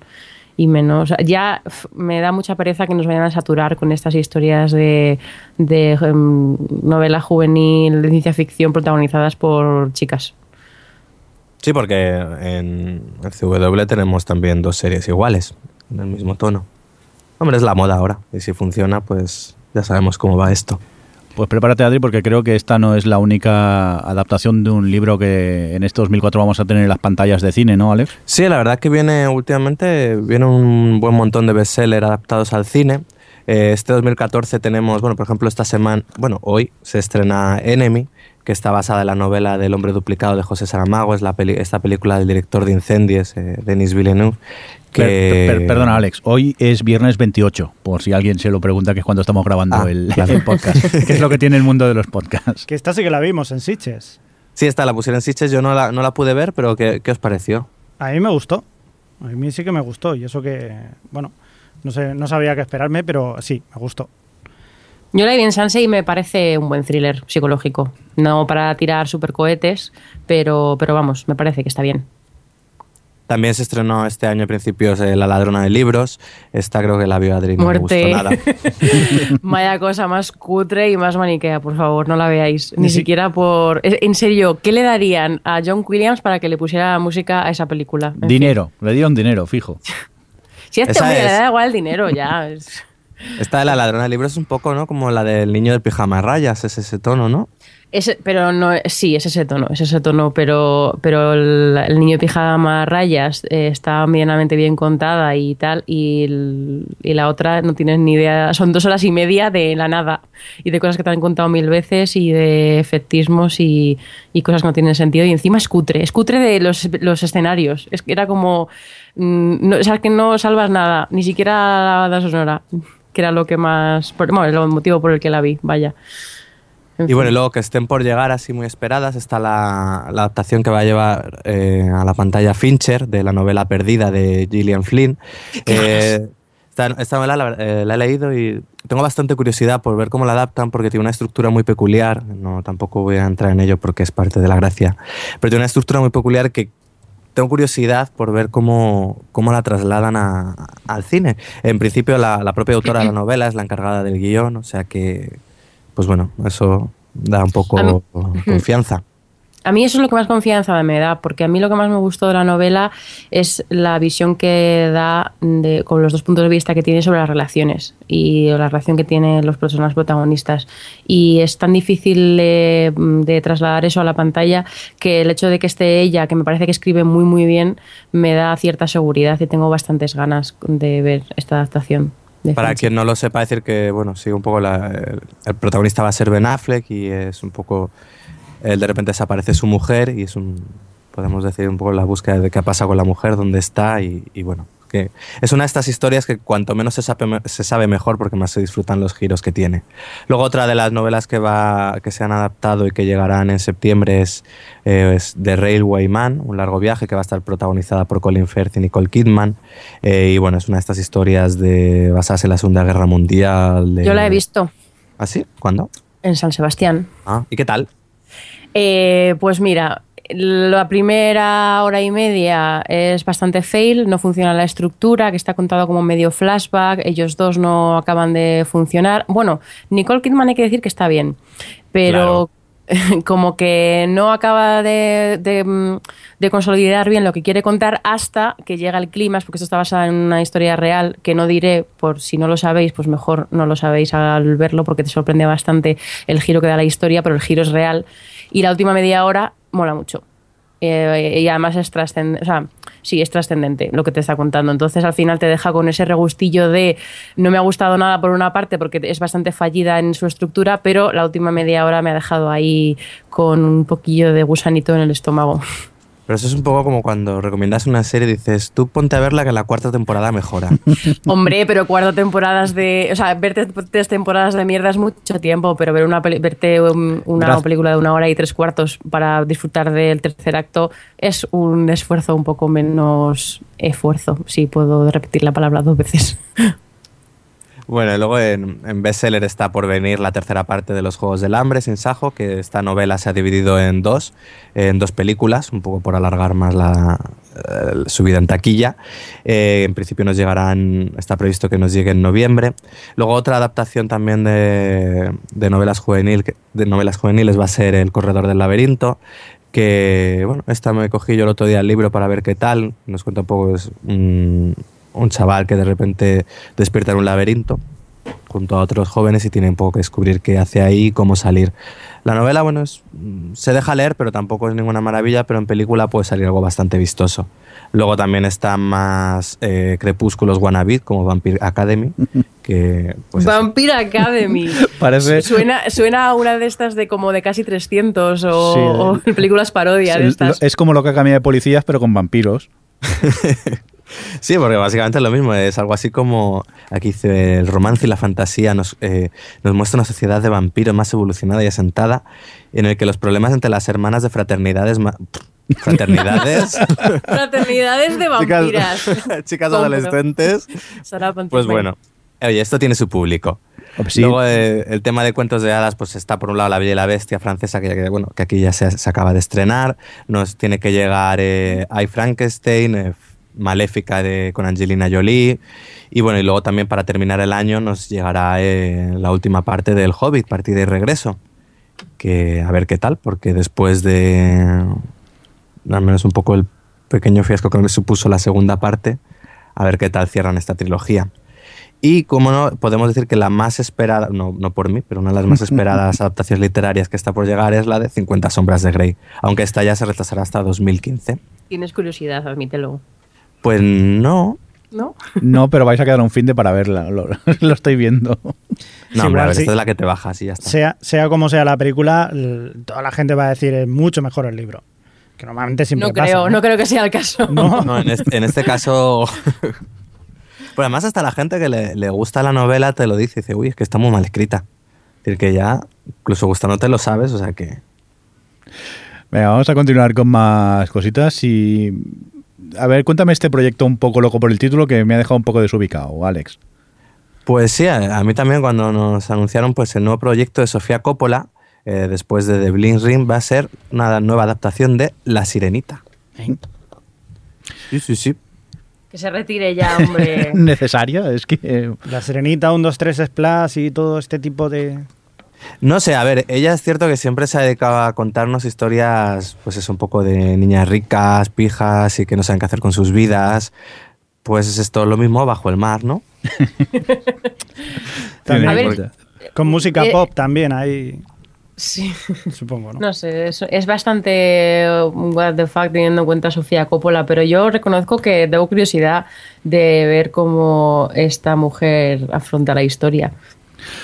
B: Y menos, ya me da mucha pereza que nos vayan a saturar con estas historias de, de em, novela juvenil, de ciencia ficción protagonizadas por chicas.
C: Sí, porque en el CW tenemos también dos series iguales, en el mismo tono. Hombre, es la moda ahora, y si funciona, pues ya sabemos cómo va esto.
A: Pues prepárate, Adri, porque creo que esta no es la única adaptación de un libro que en este 2004 vamos a tener en las pantallas de cine, ¿no, Alex?
C: Sí, la verdad que viene últimamente, viene un buen montón de bestsellers adaptados al cine. Eh, este 2014 tenemos, bueno, por ejemplo, esta semana, bueno, hoy se estrena Enemy, que está basada en la novela del hombre duplicado de José Saramago, es la esta película del director de Incendies, eh, Denis Villeneuve. Que...
A: Per- per- perdona, Alex, hoy es viernes 28, por si alguien se lo pregunta, que es cuando estamos grabando
C: Ah,
A: el,
C: claro.
A: el podcast, que es lo que tiene el mundo de los podcasts.
D: Que esta sí que la vimos en Sitches.
C: Sí, esta la pusieron en Sitges, yo no la, no la pude ver, pero ¿qué, qué os pareció?
D: A mí me gustó. A mí sí que me gustó. Y eso que, bueno, no sé, no sabía qué esperarme, pero sí, me gustó.
B: Yo la vi en Sanse y me parece un buen thriller psicológico. No para tirar super cohetes, pero, pero vamos, me parece que está bien.
C: También se estrenó este año a principios eh, La ladrona de libros. Esta creo que la vio Adri, no
B: Muerte.
C: me gustó nada.
B: Vaya cosa más cutre y más maniquea, por favor, no la veáis. Ni,
D: Ni si-
B: siquiera por... En serio, ¿qué le darían a John Williams para que le pusiera música a esa película? En fin.
A: Dinero, le dieron dinero, fijo.
B: Si este hombre le da igual el dinero, ya. es-
C: Esta de La ladrona de libros es un poco ¿no? como la del niño del pijama de rayas, es ese tono, ¿no?
B: Ese, pero no, sí, es ese tono, es ese tono, pero, pero el, niño pijama rayas eh, está medianamente bien contada y tal, y, y la otra no tienes ni idea, son dos horas y media de la nada, y de cosas que te han contado mil veces, y de efectismos y, y cosas que no tienen sentido, y encima es cutre, es cutre de los, los escenarios, es que era como, mm, no, o sea, que no salvas nada, ni siquiera la banda sonora, que era lo que más, bueno, el motivo por el que la vi, vaya.
C: Y bueno, y luego que estén por llegar así muy esperadas está la, la adaptación que va a llevar eh, a la pantalla Fincher de la novela Perdida de Gillian Flynn. Eh, esta, esta novela la, eh, la he leído y tengo bastante curiosidad por ver cómo la adaptan porque tiene una estructura muy peculiar. No, tampoco voy a entrar en ello porque es parte de la gracia. Pero tiene una estructura muy peculiar que tengo curiosidad por ver cómo, cómo la trasladan a- al cine. En principio, la, la propia autora de la novela es la encargada del guion, o sea que, pues bueno, eso da un poco
B: mí-
C: confianza.
B: A mí eso es lo que más confianza me da, porque a mí lo que más me gustó de la novela es la visión que da de, con los dos puntos de vista que tiene sobre las relaciones y la relación que tienen los personajes protagonistas. Y es tan difícil de, de trasladar eso a la pantalla que el hecho de que esté ella, que me parece que escribe muy muy bien, me da cierta seguridad y tengo bastantes ganas de ver esta adaptación. De
C: Para
B: Fincher.
C: quien no lo sepa, decir que, bueno, sigue un poco la- el, el protagonista va a ser Ben Affleck y es un poco, él de repente desaparece su mujer y es un, podemos decir, un poco la búsqueda de qué pasa con la mujer, dónde está y, y bueno, que es una de estas historias que cuanto menos se sabe, se sabe mejor porque más se disfrutan los giros que tiene. Luego otra de las novelas que, va, que se han adaptado y que llegarán en septiembre es, eh, es The Railway Man, un largo viaje que va a estar protagonizada por Colin Firth y Nicole Kidman. Eh, y bueno, es una de estas historias de basadas en la Segunda Guerra Mundial. de-
B: Yo la he visto
C: ¿Ah, sí? ¿Cuándo?
B: en San Sebastián.
C: Ah, ¿y qué tal?
B: Eh, pues mira, la primera hora y media es bastante fail, no funciona la estructura, que está contado como medio flashback, ellos dos no acaban de funcionar. Bueno, Nicole Kidman hay que decir que está bien, pero como que no acaba de, de, mm, de consolidar bien lo que quiere contar hasta que llega el clímax, porque esto está basado en una historia real que no diré, por si no lo sabéis, pues mejor no lo sabéis al verlo, porque te sorprende bastante el giro que da la historia, pero el giro es real. Y la última media hora mola mucho. Eh, y además es trascendente, o sea, sí, es trascendente lo que te está contando. Entonces al final te deja con ese regustillo de no me ha gustado nada por una parte porque es bastante fallida en su estructura, pero la última media hora me ha dejado ahí con un poquillo de gusanito en el estómago.
C: Pero eso es un poco como cuando recomiendas una serie y dices, tú ponte a verla que la cuarta temporada mejora.
B: Hombre, pero cuatro temporadas de. O sea, verte tres temporadas de mierda es mucho tiempo, pero ver una verte una
A: Gracias.
B: película de una hora y tres cuartos para disfrutar del tercer acto es un esfuerzo un poco menos esfuerzo, si puedo repetir la palabra dos veces.
C: Bueno, y luego en, en bestseller está por venir la tercera parte de los Juegos del Hambre, sin Sajo, que esta novela se ha dividido en dos, en dos películas, un poco por alargar más la, eh, su vida en taquilla. Eh, en principio nos llegarán, está previsto que nos llegue en noviembre. Luego otra adaptación también de, de novelas, juvenil, de novelas juveniles va a ser El Corredor del Laberinto, que, bueno, esta me cogí yo el otro día el libro para ver qué tal. Nos cuenta un poco, es un, un chaval que de repente despierta en un laberinto junto a otros jóvenes y tiene un poco que descubrir qué hace ahí y cómo salir. La novela, bueno, es, mm, se deja leer, pero tampoco es ninguna maravilla, pero en película puede salir algo bastante vistoso. Luego también están más eh, crepúsculos wannabe, como Vampire Academy, que pues eso.
B: Vampire Academy.
A: Parece-
B: Suena, suena a una de estas de como de casi 300 o,
A: Sí.
B: o películas parodias
A: es como lo que cambia de policías, pero con vampiros.
C: Sí, porque básicamente es lo mismo, es algo así como, aquí dice, el romance y la fantasía nos, eh, nos muestra una sociedad de vampiros más evolucionada y asentada, en el que los problemas entre las hermanas de fraternidades... fraternidades...
B: Fraternidades de vampiras.
C: chicas, chicas adolescentes... Pues bueno, oye, esto tiene su público. Luego eh, el tema de cuentos de hadas, pues está por un lado La Bella y la Bestia francesa, que, que, bueno, que aquí ya se, acaba de estrenar. Nos tiene que llegar eh, Frankenstein, eh, Maléfica de, con Angelina Jolie. Y bueno, y luego también para terminar el año nos llegará eh, la última parte del Hobbit, partida y regreso. Que a ver qué tal, porque después de al menos un poco el pequeño fiasco que me supuso la segunda parte, a ver qué tal cierran esta trilogía. Y como no, podemos decir que la más esperada, no, no por mí, pero una de las más esperadas adaptaciones literarias que está por llegar es la de 50 sombras de Grey, aunque esta ya se retrasará hasta 2015.
B: Tienes curiosidad, admítelo.
C: Pues no,
B: ¿No?
A: No, pero vais a quedar un fin de para verla, lo, lo estoy viendo.
C: no,
D: Sí,
C: hombre, a ver,
D: sí.
C: esta es la que te bajas y ya está.
D: Sea, sea como sea la película, toda la gente va a decir es mucho mejor el libro. Que normalmente siempre
B: No
D: pasa,
B: creo, no creo que sea el caso.
D: No.
C: No, en este, en este caso. Pero además, hasta la gente que le, le gusta la novela te lo dice. Dice, uy, es que está muy mal escrita. Es decir, que ya, incluso gustándote lo sabes, o sea que.
A: Venga, vamos a continuar con más cositas y... A ver, cuéntame este proyecto un poco loco por el título que me ha dejado un poco desubicado, Alex.
C: Pues sí, a, a mí también cuando nos anunciaron pues el nuevo proyecto de Sofía Coppola, eh, después de The Bling Ring, va a ser una nueva adaptación de La Sirenita. Sí, sí, sí.
B: Que se retire ya, hombre.
A: ¿Necesaria? Es que... eh,
D: La Serenita, 1, 2, 3 Splash y todo este tipo de...
C: No sé, a ver, ella es cierto que siempre se ha dedicado a contarnos historias, pues es un poco de niñas ricas, pijas y que no saben qué hacer con sus vidas. Pues es esto lo mismo bajo el mar, ¿no?
D: También
B: A ver,
A: importa.
D: con música
B: eh,
D: pop también ahí,
B: Sí.
D: supongo, ¿no?
B: No sé, es, es bastante uh, what the fuck teniendo en cuenta a Sofía Coppola, pero yo reconozco que tengo curiosidad de ver cómo esta mujer afronta la historia.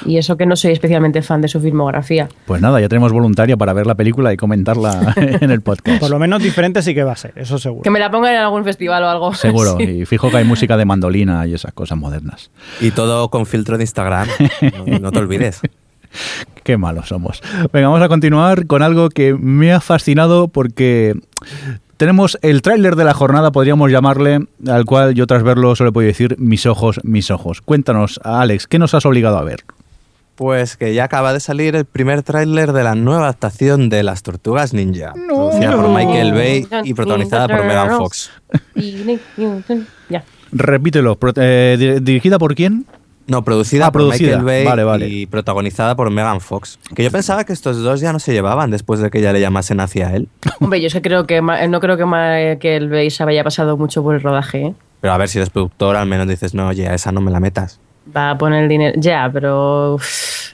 B: Y eso que no soy especialmente fan de su filmografía.
A: Pues nada, ya tenemos voluntaria para ver la película y comentarla en el podcast.
D: Por lo menos diferente sí que va a ser, eso seguro.
B: Que me la pongan en algún festival o algo.
A: Seguro,
B: Sí.
A: y fijo que hay música de mandolina y esas cosas modernas.
C: Y todo con filtro de Instagram, no, no te olvides.
A: Qué malos somos. Venga, vamos a continuar con algo que me ha fascinado porque tenemos el tráiler de la jornada, podríamos llamarle, al cual yo tras verlo solo puedo decir mis ojos, mis ojos. Cuéntanos, Alex, ¿qué nos has obligado a ver?
C: Pues que ya acaba de salir el primer tráiler de la nueva adaptación de Las Tortugas Ninja, producida por Michael Bay y protagonizada por Megan Fox.
B: Ya.
A: Repítelo, eh, di- ¿dirigida por quién?
C: No, producida
A: Ah,
C: por
A: producida.
C: Michael Bay
A: Vale, vale.
C: y protagonizada por Megan Fox. Que yo pensaba que estos dos ya no se llevaban después de que ella le llamasen hacia él.
B: Hombre, yo es que creo que no creo que, ma- que el Bay se haya pasado mucho por el rodaje. ¿eh?
C: Pero a ver, si eres productor, al menos dices, no, oye, a esa no me la metas.
B: Va a poner el dinero. Ya, pero. uff,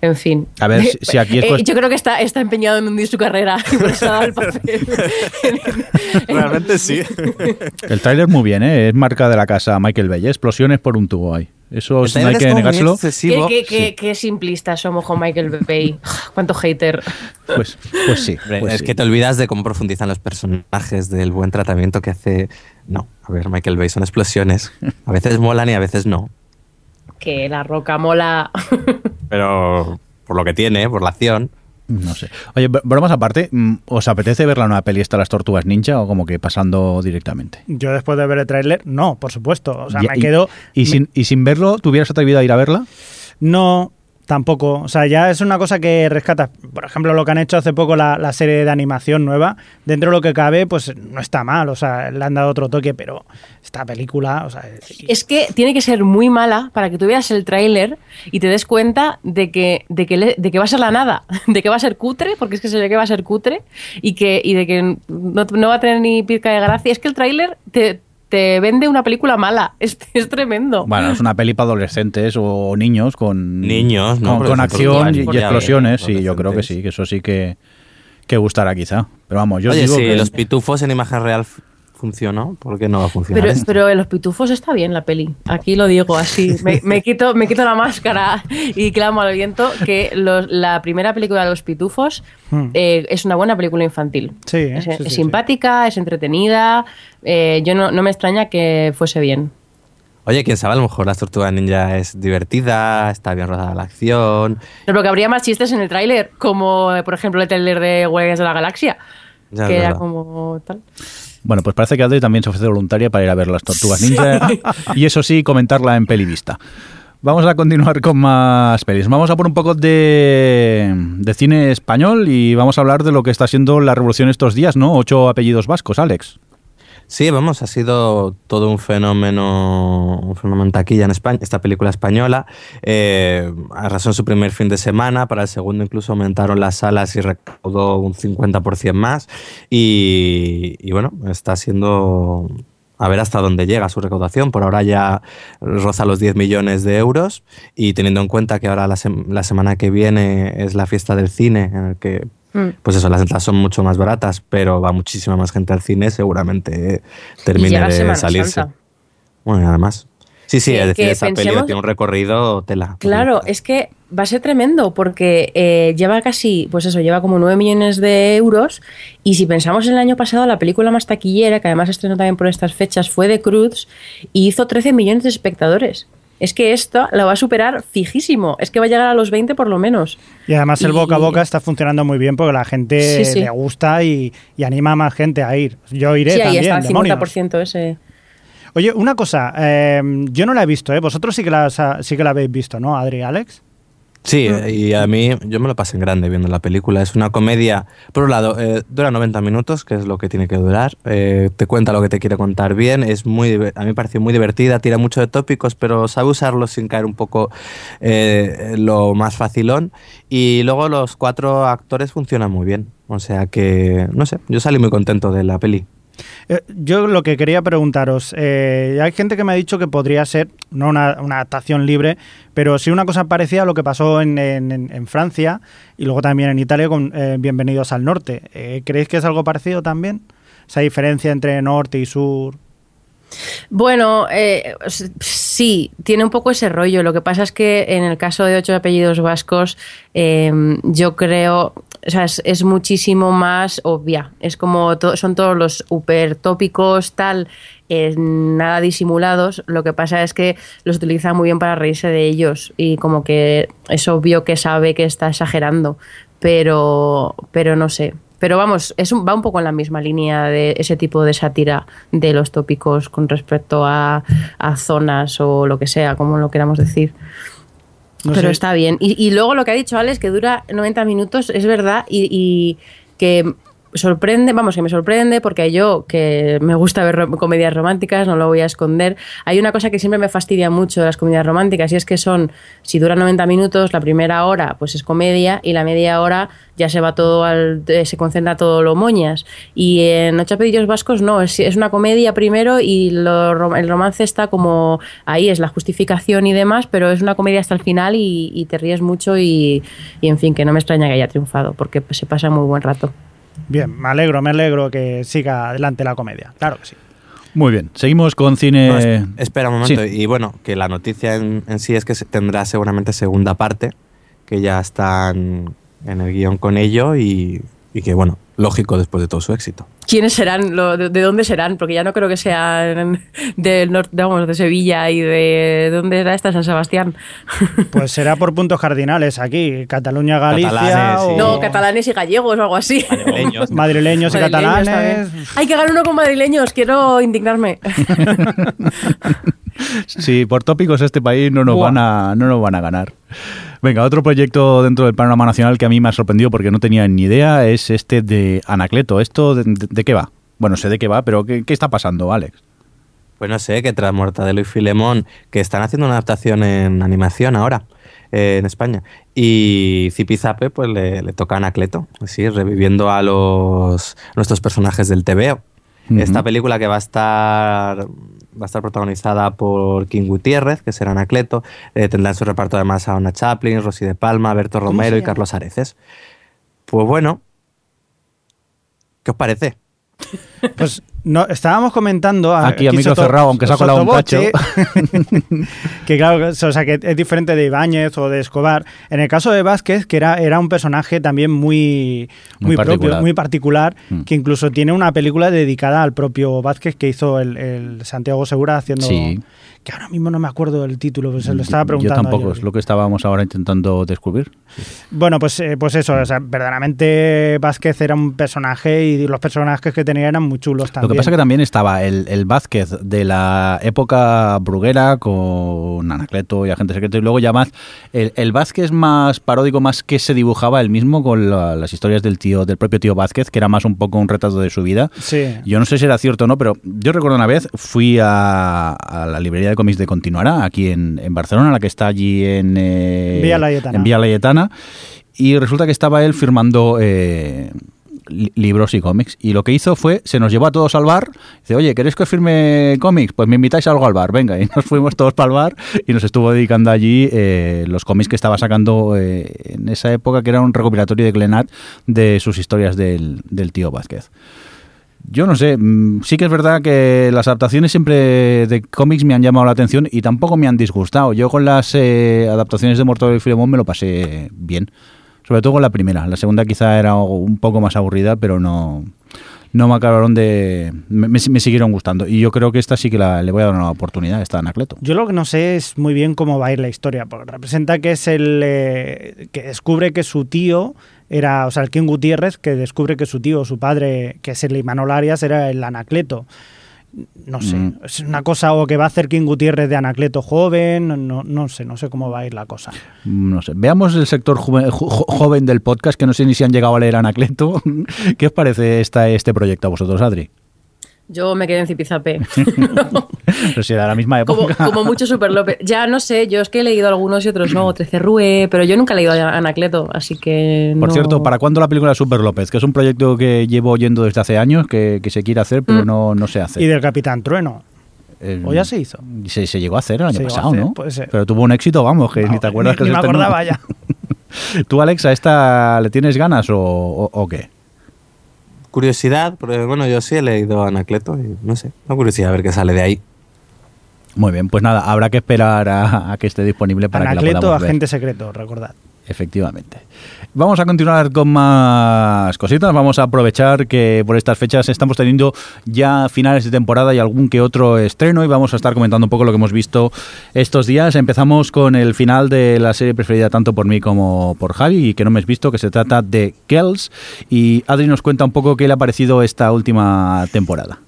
B: En fin.
A: A ver, si- si aquí es
B: Eh, Yo creo que está, está empeñado en hundir su carrera y por eso ha dado el papel.
C: Realmente sí.
A: El tráiler muy bien, ¿eh? es marca de la casa Michael Bay, explosiones por un tubo ahí. Eso no hay que negárselo.
B: ¿Qué, qué, qué- qué simplistas somos con Michael Bay. Cuánto hater.
A: Pues, pues sí. Pues
C: es
A: sí.
C: que te olvidas de cómo profundizan los personajes, del buen tratamiento que hace. No, a ver, Michael Bay son explosiones. A veces molan y a veces no.
B: Que la roca mola.
C: Pero por lo que tiene, por la acción.
A: No sé. Oye, br- bromas aparte, mm, ¿os apetece ver la nueva peli esta Las Tortugas Ninja o como que pasando directamente?
D: Yo después de ver el tráiler, no, por supuesto. O sea, me
A: y-
D: quedo...
A: Y,
D: me-
A: sin, y sin verlo, ¿te hubieras atrevido a ir a verla?
D: No, tampoco. O sea, ya es una cosa que rescata. Por ejemplo, lo que han hecho hace poco la, la serie de animación nueva, dentro de lo que cabe, pues no está mal. O sea, le han dado otro toque, pero esta película, o sea,
B: Es que tiene que ser muy mala para que tú veas el tráiler y te des cuenta de que, de, que le- de que va a ser la nada, de que va a ser cutre, porque es que se ve que va a ser cutre, y, que, y de que no, no va a tener ni pizca de gracia. Es que el tráiler te, te vende una película mala, es, es tremendo.
A: Bueno, es una peli para adolescentes o niños con,
C: Niños, ¿no?
A: con, acción y, explosiones. Sí, yo creo que sí, que eso sí que, que gustará quizá. Pero vamos, yo
C: Oye,
A: digo
C: si
A: que...
C: los pitufos en imagen real funcionó, ¿por qué no va a funcionar
B: Pero, pero en los pitufos está bien la peli. Aquí lo digo así. Me, me quito, me quito la máscara y clamo al viento que los- la primera película de los pitufos
D: Hmm.
B: eh, es una buena película infantil.
D: Sí, ¿eh?
B: es,
D: Sí,
B: es
D: sí, sí.
B: simpática, es entretenida. eh, yo no, no me extraña que fuese bien.
C: Oye, quién sabe, a lo mejor las tortugas ninja es divertida, está bien rodada la acción.
B: Pero que habría más chistes en el tráiler, como por ejemplo el tráiler de Guardianes de la Galaxia.
C: Ya,
B: que era como tal.
A: Bueno, pues parece que Adri también se ofrece voluntaria para ir a ver las Tortugas Ninja y eso sí, comentarla en Pelivista. Vamos a continuar con más pelis. Vamos a por un poco de, de cine español y vamos a hablar de lo que está siendo la revolución estos días, ¿no? Ocho apellidos vascos, Alex.
C: Sí, vamos, ha sido todo un fenómeno, un fenómeno en taquilla en España, esta película española. Eh, arrasó en su primer fin de semana, para el segundo incluso aumentaron las salas y recaudó un 50% más. Y, y bueno, está siendo a ver hasta dónde llega su recaudación. Por ahora ya roza los 10 millones de euros y teniendo en cuenta que ahora la, sem- la semana que viene es la fiesta del cine, en el que,
B: Mm.
C: pues eso, las entradas son mucho más baratas, pero va muchísima más gente al cine, seguramente eh, termine de salirse.
B: Santa.
C: Bueno, y además. Sí, sí, es decir, esa peli
B: pensemos-
C: tiene un recorrido tela.
B: Claro, es que va a ser tremendo porque eh, lleva casi, pues eso, lleva como 9 millones de euros y si pensamos en el año pasado, la película más taquillera, que además estrenó también por estas fechas, fue The Cruz y hizo 13 millones de espectadores. Es que esto lo va a superar fijísimo, es que va a llegar a los 20 por lo menos.
D: Y además el
B: Y-
D: boca a boca está funcionando muy bien porque la gente
B: Sí, sí.
D: le gusta y, y anima a más gente a ir. Yo iré
B: sí, ahí
D: también,
B: está el
D: demonios.
B: 50% ese.
D: Oye, una cosa, eh, yo no la he visto, ¿eh? Vosotros sí que, la, sí que la habéis visto, ¿no, Adri, Alex?
C: Sí, y a mí yo me lo pasé en grande viendo la película. Es una comedia, por un lado, eh, dura 90 minutos, que es lo que tiene que durar. Eh, te cuenta lo que te quiere contar bien. Es muy, a mí me pareció muy divertida, tira mucho de tópicos, pero sabe usarlos sin caer un poco eh, lo más facilón. Y luego los cuatro actores funcionan muy bien. O sea que, no sé, yo salí muy contento de la peli.
D: Eh, yo lo que quería preguntaros, eh, hay gente que me ha dicho que podría ser, no una, adaptación libre, pero sí una cosa parecida a lo que pasó en, Francia y luego también en Italia con eh, Bienvenidos al Norte. ¿Creéis que es algo parecido también? Esa diferencia entre norte y sur.
B: Bueno, eh, sí, tiene un poco ese rollo. Lo que pasa es que en el caso de ocho apellidos vascos, eh, yo creo, o sea, es, muchísimo más obvia. Es como to- son todos los tópicos, tal, eh, nada disimulados. Lo que pasa es que los utiliza muy bien para reírse de ellos y como que es obvio que sabe que está exagerando, pero, pero no sé. Pero vamos, es un- va un poco en la misma línea de ese tipo de sátira de los tópicos con respecto a, a zonas o lo que sea, como lo queramos decir.
D: No
B: Pero
D: sé.
B: está bien. Y, y luego lo que ha dicho Alex, que dura 90 minutos, es verdad, y, y que sorprende, vamos, que me sorprende, porque yo, que me gusta ver ro- comedias románticas, no lo voy a esconder, hay una cosa que siempre me fastidia mucho de las comedias románticas, y es que son, si duran 90 minutos, la primera hora pues es comedia, y la media hora ya se va todo al, eh, se concentra todo lo moñas. Y en Ocho apellidos vascos no, es, es una comedia primero y lo rom- el romance está como ahí, es la justificación y demás, pero es una comedia hasta el final y, y te ríes mucho y, y, en fin, que no me extraña que haya triunfado, porque se pasa muy buen rato.
D: Bien, me alegro, me alegro que siga adelante la comedia. Claro que sí.
A: Muy bien, seguimos con cine...
C: No, es- espera un momento.
A: Sí.
C: Y bueno, que la noticia en, en sí es que se- tendrá seguramente segunda parte, que ya están en el guion con ello y, y que, bueno, lógico después de todo su éxito.
B: ¿Quiénes serán? Lo- de, de dónde serán? Porque ya no creo que sean del norte, vamos, de Sevilla y de... ¿Dónde era esta? San Sebastián.
D: Pues será por puntos cardinales aquí, Cataluña, Galicia
C: Catalanes,
D: o
B: No, catalanes y gallegos o algo así.
C: Madrileños.
D: madrileños y
B: Madrileños
D: catalanes.
B: también. Hay que ganar uno con madrileños, quiero indignarme.
A: Sí, por tópicos este país no nos, van a, no nos van a ganar. Venga, otro proyecto dentro del panorama nacional que a mí me ha sorprendido porque no tenía ni idea es este de Anacleto. ¿Esto de, de- de qué va? Bueno, sé de qué va, pero ¿qué, qué está pasando, Alex?
C: Pues no sé, que tras Mortadelo y Filemón, que están haciendo una adaptación en animación ahora eh, en España. Y Zipizape, pues le, le toca a Anacleto, así, reviviendo a los nuestros personajes del TVO. Esta película que va a estar va a estar protagonizada por King Gutiérrez, que será Anacleto, eh, tendrá en su reparto además a Ona Chaplin, Rosy de Palma, Berto
B: ¿Cómo
C: Romero y? Carlos Areces. Pues bueno, ¿qué os parece?
D: Pues no, estábamos comentando
A: Aquí a micro cerrado, aunque se ha colado un
D: sotoboche, que claro, o sea, que es diferente de Ibáñez o de Escobar. En el caso de Vázquez, que era, era un personaje también muy,
A: Muy
D: muy,
A: particular.
D: propio, muy particular,
A: Mm.
D: que incluso tiene una película dedicada al propio Vázquez que hizo el, el Santiago Segura haciendo...
A: Sí.
D: Que ahora mismo no me acuerdo del título, pues se lo estaba preguntando.
A: Yo tampoco,
D: ayer.
A: es lo que estábamos ahora intentando descubrir.
D: Bueno, pues, eh, pues eso, o sea, verdaderamente Vázquez era un personaje y los personajes que tenía eran muy chulos también.
A: Lo que pasa que también estaba el, el Vázquez de la época bruguera con Anacleto y Agente Secreto y luego ya más el, el Vázquez más paródico, más que se dibujaba él mismo con la- las historias del tío, del propio tío Vázquez, que era más un poco un retrato de su vida.
D: Sí.
A: Yo no sé si era cierto o no, pero yo recuerdo una vez fui a, a la librería de cómics de Continuará, aquí en, en Barcelona, la que está allí en, eh,
D: Vía Laietana.
A: en Vía Laietana, y resulta que estaba él firmando eh, li- libros y cómics. Y lo que hizo fue, se nos llevó a todos al bar. Dice, oye, ¿queréis que os firme cómics? Pues me invitáis algo al bar, venga. Y nos fuimos todos para el bar y nos estuvo dedicando allí eh, los cómics que estaba sacando eh, en esa época, que era un recopilatorio de Glenat de sus historias del, del tío Vázquez. Yo no sé, mm, sí que es verdad que las adaptaciones siempre de cómics me han llamado la atención y tampoco me han disgustado. Yo con las eh, adaptaciones de Mortadelo y Filemón me lo pasé bien. Sobre todo con la primera. La segunda quizá era un poco más aburrida, pero no, no me acabaron de... Me siguieron gustando. Y yo creo que esta sí que la- le voy a dar una oportunidad, esta Anacleto.
D: Yo lo que no sé es muy bien cómo va a ir la historia, porque representa que es el eh, que descubre que su tío era, o sea, el King Gutiérrez, que descubre que su tío, su padre, que es el Imanol Arias, era el Anacleto. No sé,
A: Mm.
D: es una cosa o que va a hacer King Gutiérrez de Anacleto joven, no, no sé, no sé cómo va a ir la cosa.
A: No sé. Veamos el sector joven del podcast, que no sé ni si han llegado a leer Anacleto. ¿Qué os parece esta, este proyecto a vosotros, Adri?
B: Yo me quedé en Zipizape.
A: Pero si era de la misma
B: como,
A: época.
B: como mucho Super López. Ya no sé, yo es que he leído algunos y otros no, Trece Rue, pero yo nunca he leído a Anacleto, así que.
A: Por cierto, ¿para cuándo la película Super López? Que es un proyecto que llevo oyendo desde hace años, que, que se quiere hacer, pero
B: Mm.
A: no, no se hace.
D: Y del Capitán Trueno,
A: Eh,
D: ¿o ya se hizo?
A: Se, se llegó a hacer el año
D: Se
A: pasado,
D: hacer,
A: ¿no?
D: puede ser.
A: Pero tuvo un éxito, vamos, que ni te acuerdas
D: Ni-
A: que
D: ni
A: se
D: me acordaba ya.
A: ¿Tú, Alex, a esta le tienes ganas o, o- o qué?
C: Curiosidad, porque bueno, yo sí he leído Anacleto y no sé, una curiosidad a ver qué sale de ahí.
A: Muy bien, pues nada, habrá que esperar a, a que esté disponible para que la
D: Anacleto,
A: podamos ver.
D: agente secreto, recordad.
A: Efectivamente. Vamos a continuar con más cositas. Vamos a aprovechar que por estas fechas estamos teniendo ya finales de temporada y algún que otro estreno y vamos a estar comentando un poco lo que hemos visto estos días. Empezamos con el final de la serie preferida tanto por mí como por Javi y que no me has visto, que se trata de Kells. Y Adri nos cuenta un poco qué le ha parecido esta última temporada.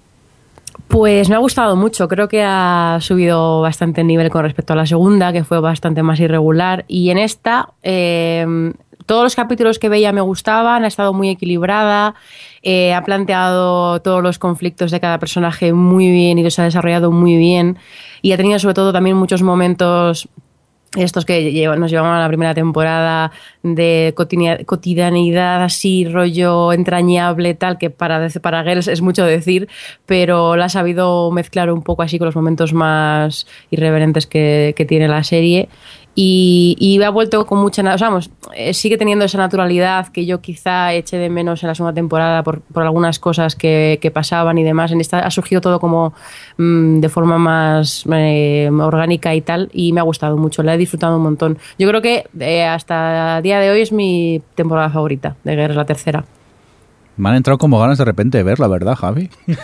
B: Pues me ha gustado mucho, creo que ha subido bastante el nivel con respecto a la segunda, que fue bastante más irregular. Y en esta, eh, todos los capítulos que veía me gustaban, ha estado muy equilibrada, eh, ha planteado todos los conflictos de cada personaje muy bien y los ha desarrollado muy bien. Y ha tenido sobre todo también muchos momentos estos que nos llevaban a la primera temporada de cotidia- cotidianidad así, rollo entrañable, tal, que para, para Girls es mucho decir, pero la ha sabido mezclar un poco así con los momentos más irreverentes que, que tiene la serie. Y, y ha vuelto con mucha. o sea, vamos, eh, sigue teniendo esa naturalidad que yo quizá eché de menos en la segunda temporada por, por algunas cosas que, que pasaban y demás. En esta ha surgido todo como mm, de forma más eh, orgánica y tal, y me ha gustado mucho, la he disfrutado un montón. Yo creo que eh, hasta el día de hoy es mi temporada favorita de Guerra, la tercera.
A: Me han entrado como ganas de repente de ver, la verdad, Javi.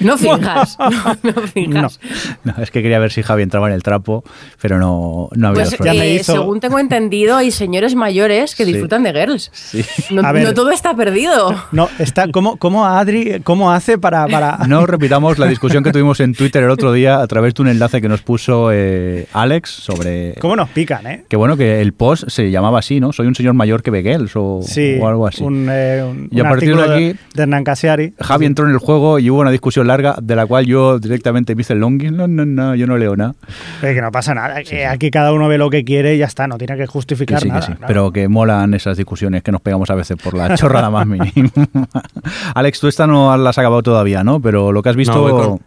B: No finjas, no, no finjas.
A: No, es que quería ver si Javi entraba en el trapo, pero no, no había
B: Pues eh,
D: hizo-
B: según tengo entendido, hay señores mayores que
A: Sí.
B: disfrutan de Girls.
A: Sí.
B: No,
D: A ver.
B: no todo está perdido.
D: No, está, ¿cómo, cómo Adri, cómo hace para, para...
A: No repitamos la discusión que tuvimos en Twitter el otro día a través de un enlace que nos puso eh, Alex sobre...
D: ¿Cómo nos pican, eh?
A: Que bueno, que el post se llamaba así, ¿no? Soy un señor mayor que Begels o,
D: Sí,
A: o algo así.
D: Un, eh, un-
A: Y a partir de aquí-
D: de Hernán Casiari.
A: Javi entró en el juego y hubo una discusión larga de la cual yo directamente me hice el longing. No, no, no, yo no leo nada.
D: Eh, que no pasa nada, que aquí cada uno ve lo que quiere y ya está, no tiene que
A: Que
D: justificar
A: sí, que
D: nada.
A: sí.
D: claro.
A: Pero que molan esas discusiones que nos pegamos a veces por la chorrada más mínima. Alex, tú esta no la has acabado todavía, ¿no? Pero lo que has visto...
C: No, voy, con,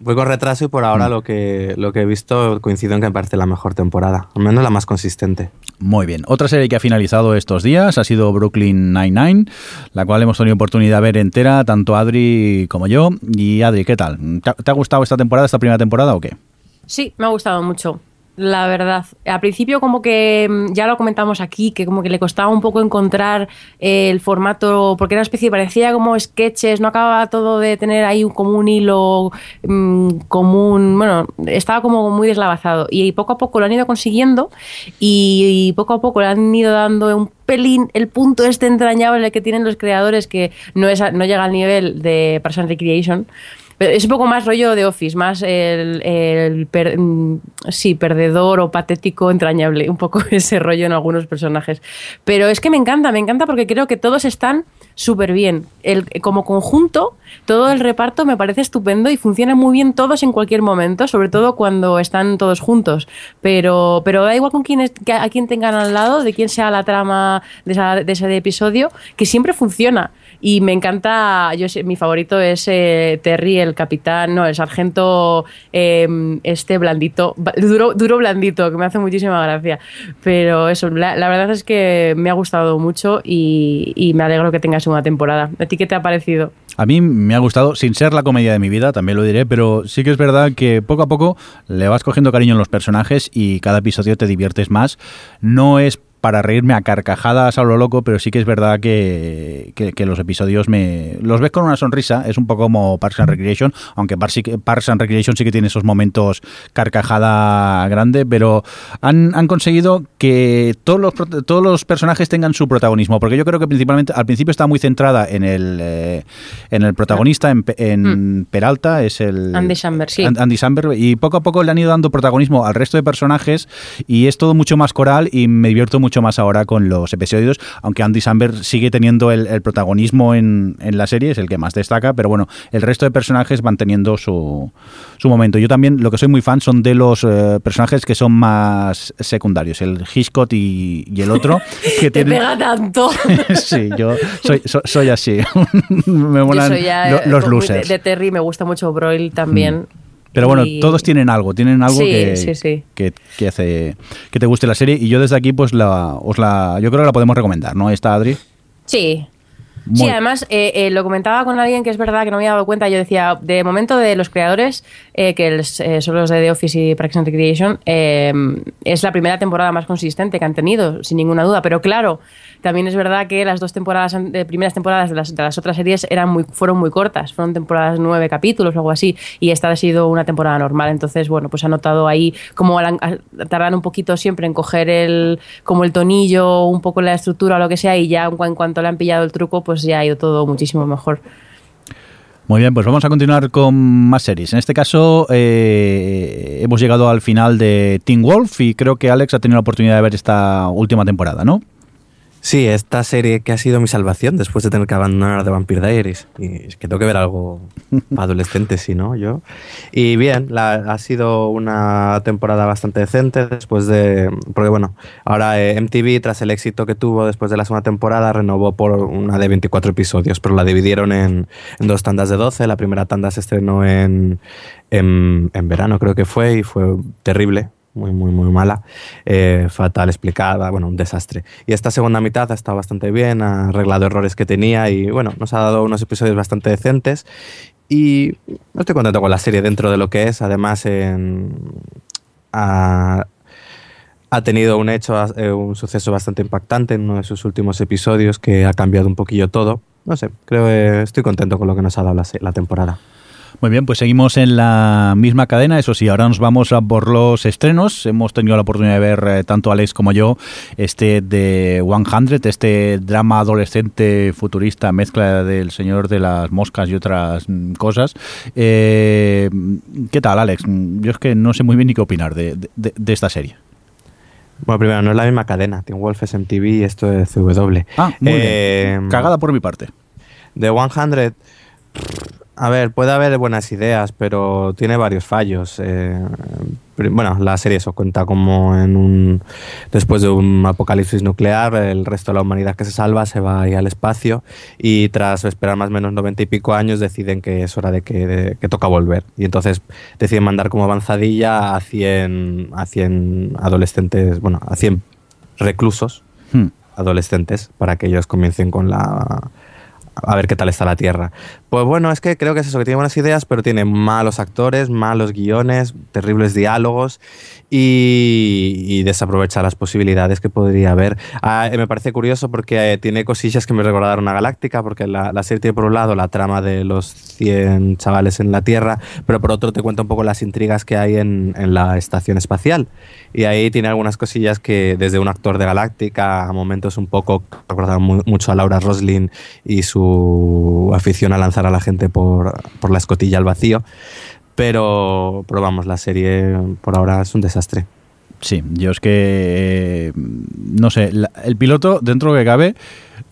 C: voy con retraso y por ahora lo, que, lo que he visto coincido en que me parece la mejor temporada, al menos la más consistente.
A: Muy bien. Otra serie que ha finalizado estos días ha sido Brooklyn Nine-Nine, la cual hemos tenido oportunidad de ver entera, tanto Adri como yo. Y Adri, ¿qué tal? ¿Te ha, te ha gustado esta temporada, esta primera temporada o qué?
B: Sí, me ha gustado mucho. La verdad, al principio como que mm, ya lo comentamos aquí, que como que le costaba un poco encontrar eh, el formato, porque era una especie, parecía como sketches, no acababa todo de tener ahí un- como un hilo mm, común, bueno, estaba como muy deslavazado. Y poco a poco lo han ido consiguiendo y, poco a poco le han ido dando un pelín el punto este entrañable que tienen los creadores que no, es, no llega al nivel de Parks and Recreation, Es un poco más rollo de Office, más el, el mm, sí, perdedor o patético entrañable, un poco ese rollo en algunos personajes. Pero es que me encanta, me encanta porque creo que todos están súper bien. El, como conjunto, todo el reparto me parece estupendo y funciona muy bien todos en cualquier momento, sobre todo cuando están todos juntos. Pero, pero da igual con quién es- a quién tengan al lado, de quién sea la trama de, esa- de ese episodio, que siempre funciona. Y me encanta, yo mi favorito es eh, Terry, el capitán, no, el sargento eh, este blandito, duro, duro blandito, que me hace muchísima gracia. Pero eso, la, la verdad es que me ha gustado mucho y, y me alegro que tengas una temporada. ¿A ti qué te ha parecido?
A: A mí me ha gustado, sin ser la comedia de mi vida, también lo diré, pero sí que es verdad que poco a poco le vas cogiendo cariño en los personajes y cada episodio te diviertes más. No es para reírme a carcajadas a lo loco, pero sí que es verdad que, que- que los episodios me los ves con una sonrisa. Es un poco como Parks and Recreation, aunque Parks, and Recreation sí que tiene esos momentos carcajada grande, pero han, han conseguido que todos los, todos los personajes tengan su protagonismo, porque yo creo que principalmente al principio estaba muy centrada en el, eh, en el protagonista, en, en Peralta, es el...
B: Andy Samberg, sí.
A: An- Andy Samberg, y poco a poco le han ido dando protagonismo al resto de personajes y es todo mucho más coral y me divierto mucho más ahora con los episodios, aunque Andy Samberg sigue teniendo el, el protagonismo en, en la serie, es el que más destaca, pero bueno, el resto de personajes van teniendo su, su momento. Yo también, lo que soy muy fan son de los eh, personajes que son más secundarios, el Hitchcock y, y el otro, que
B: Te
A: tienen...
B: pega tanto.
A: sí, yo soy, so- soy así. me
B: Yo
A: molan
B: soy ya,
A: lo-
B: eh,
A: los
B: muy
A: losers.
B: De, de Terry me gusta mucho Broil también.
A: Pero bueno,
B: Y-
A: todos tienen algo, tienen algo
B: Sí,
A: que,
B: sí, sí.
A: Que, que hace que te guste la serie y yo desde aquí pues la os la yo creo que la podemos recomendar, ¿no? Está Adri.
B: Sí.
A: Muy-
B: Sí, además eh, eh, lo comentaba con alguien que es verdad que no me había dado cuenta. Yo decía, de momento de los creadores, eh, que eh, son los de The Office y Parks and Recreation, eh, es la primera temporada más consistente que han tenido, sin ninguna duda. Pero claro, también es verdad que las dos temporadas, eh, primeras temporadas de las, de las otras series eran muy, fueron muy cortas, fueron temporadas nueve capítulos o algo así, y esta ha sido una temporada normal. Entonces, bueno, pues ha notado ahí como tardan un poquito siempre en coger el, como el tonillo, un poco la estructura o lo que sea, y ya en cuanto le han pillado el truco, pues ya ha ido todo muchísimo mejor.
A: Muy bien, pues vamos a continuar con más series. En este caso eh, hemos llegado al final de Teen Wolf y creo que Alex ha tenido la oportunidad de ver esta última temporada, ¿no?
C: Sí, esta serie que ha sido mi salvación después de tener que abandonar The Vampire Diaries. Y es que tengo que ver algo para adolescentes, si no, yo. Y bien, la- ha sido una temporada bastante decente después de... Porque bueno, ahora eh, MTV, tras el éxito que tuvo después de la segunda temporada, renovó por una de 24 episodios, pero la dividieron en, en dos tandas de 12. La primera tanda se estrenó en, en, en verano, creo que fue, y fue terrible muy, muy, muy mala, eh, fatal explicada, bueno, un desastre. Y esta segunda mitad ha estado bastante bien, ha arreglado errores que tenía y, bueno, nos ha dado unos episodios bastante decentes. Y estoy contento con la serie dentro de lo que es. Además, ha, ha tenido un hecho, eh, un suceso bastante impactante en uno de sus últimos episodios que ha cambiado un poquillo todo. No sé, creo que estoy contento con lo que nos ha dado la, la temporada.
A: Muy bien, pues seguimos en la misma cadena, eso sí, ahora nos vamos a por los estrenos. Hemos tenido la oportunidad de ver, eh, tanto Alex como yo, este de 100, este drama adolescente futurista, mezcla del Señor de las Moscas y otras mm, cosas. Eh, ¿Qué tal, Alex? Yo es que no sé muy bien ni qué opinar de, de- de esta serie.
C: Bueno, primero, no es la misma cadena. Teen Wolf es MTV y esto es CW.
A: Ah, muy
C: Eh,
A: bien. Cagada por mi parte.
C: De 100, a ver, puede haber buenas ideas, pero tiene varios fallos. Eh, bueno, la serie eso cuenta como en un. Después de un apocalipsis nuclear, el resto de la humanidad que se salva se va ahí al espacio y tras esperar más o menos 90 y pico años deciden que es hora de que, de- que toca volver. Y entonces deciden mandar como avanzadilla a 100, a 100 adolescentes, bueno, a 100 reclusos
A: Hmm.
C: adolescentes para que ellos comiencen con la a ver qué tal está la Tierra. Pues bueno, es que creo que es eso, que tiene buenas ideas, pero tiene malos actores, malos guiones, terribles diálogos y, y desaprovecha las posibilidades que podría haber. Ah, me parece curioso porque eh, tiene cosillas que me recordaron a Galáctica, porque la, serie tiene por un lado la trama de los 100 chavales en la Tierra, pero por otro te cuenta un poco las intrigas que hay en, en la estación espacial. Y ahí tiene algunas cosillas que desde un actor de Galáctica a momentos un poco recordaron mu- mucho a Laura Roslin y su afición a lanzar a la gente por, por la escotilla al vacío. Pero, pero vamos, la serie por ahora es un desastre.
A: Sí, yo es que, eh, no sé, el piloto, dentro que cabe,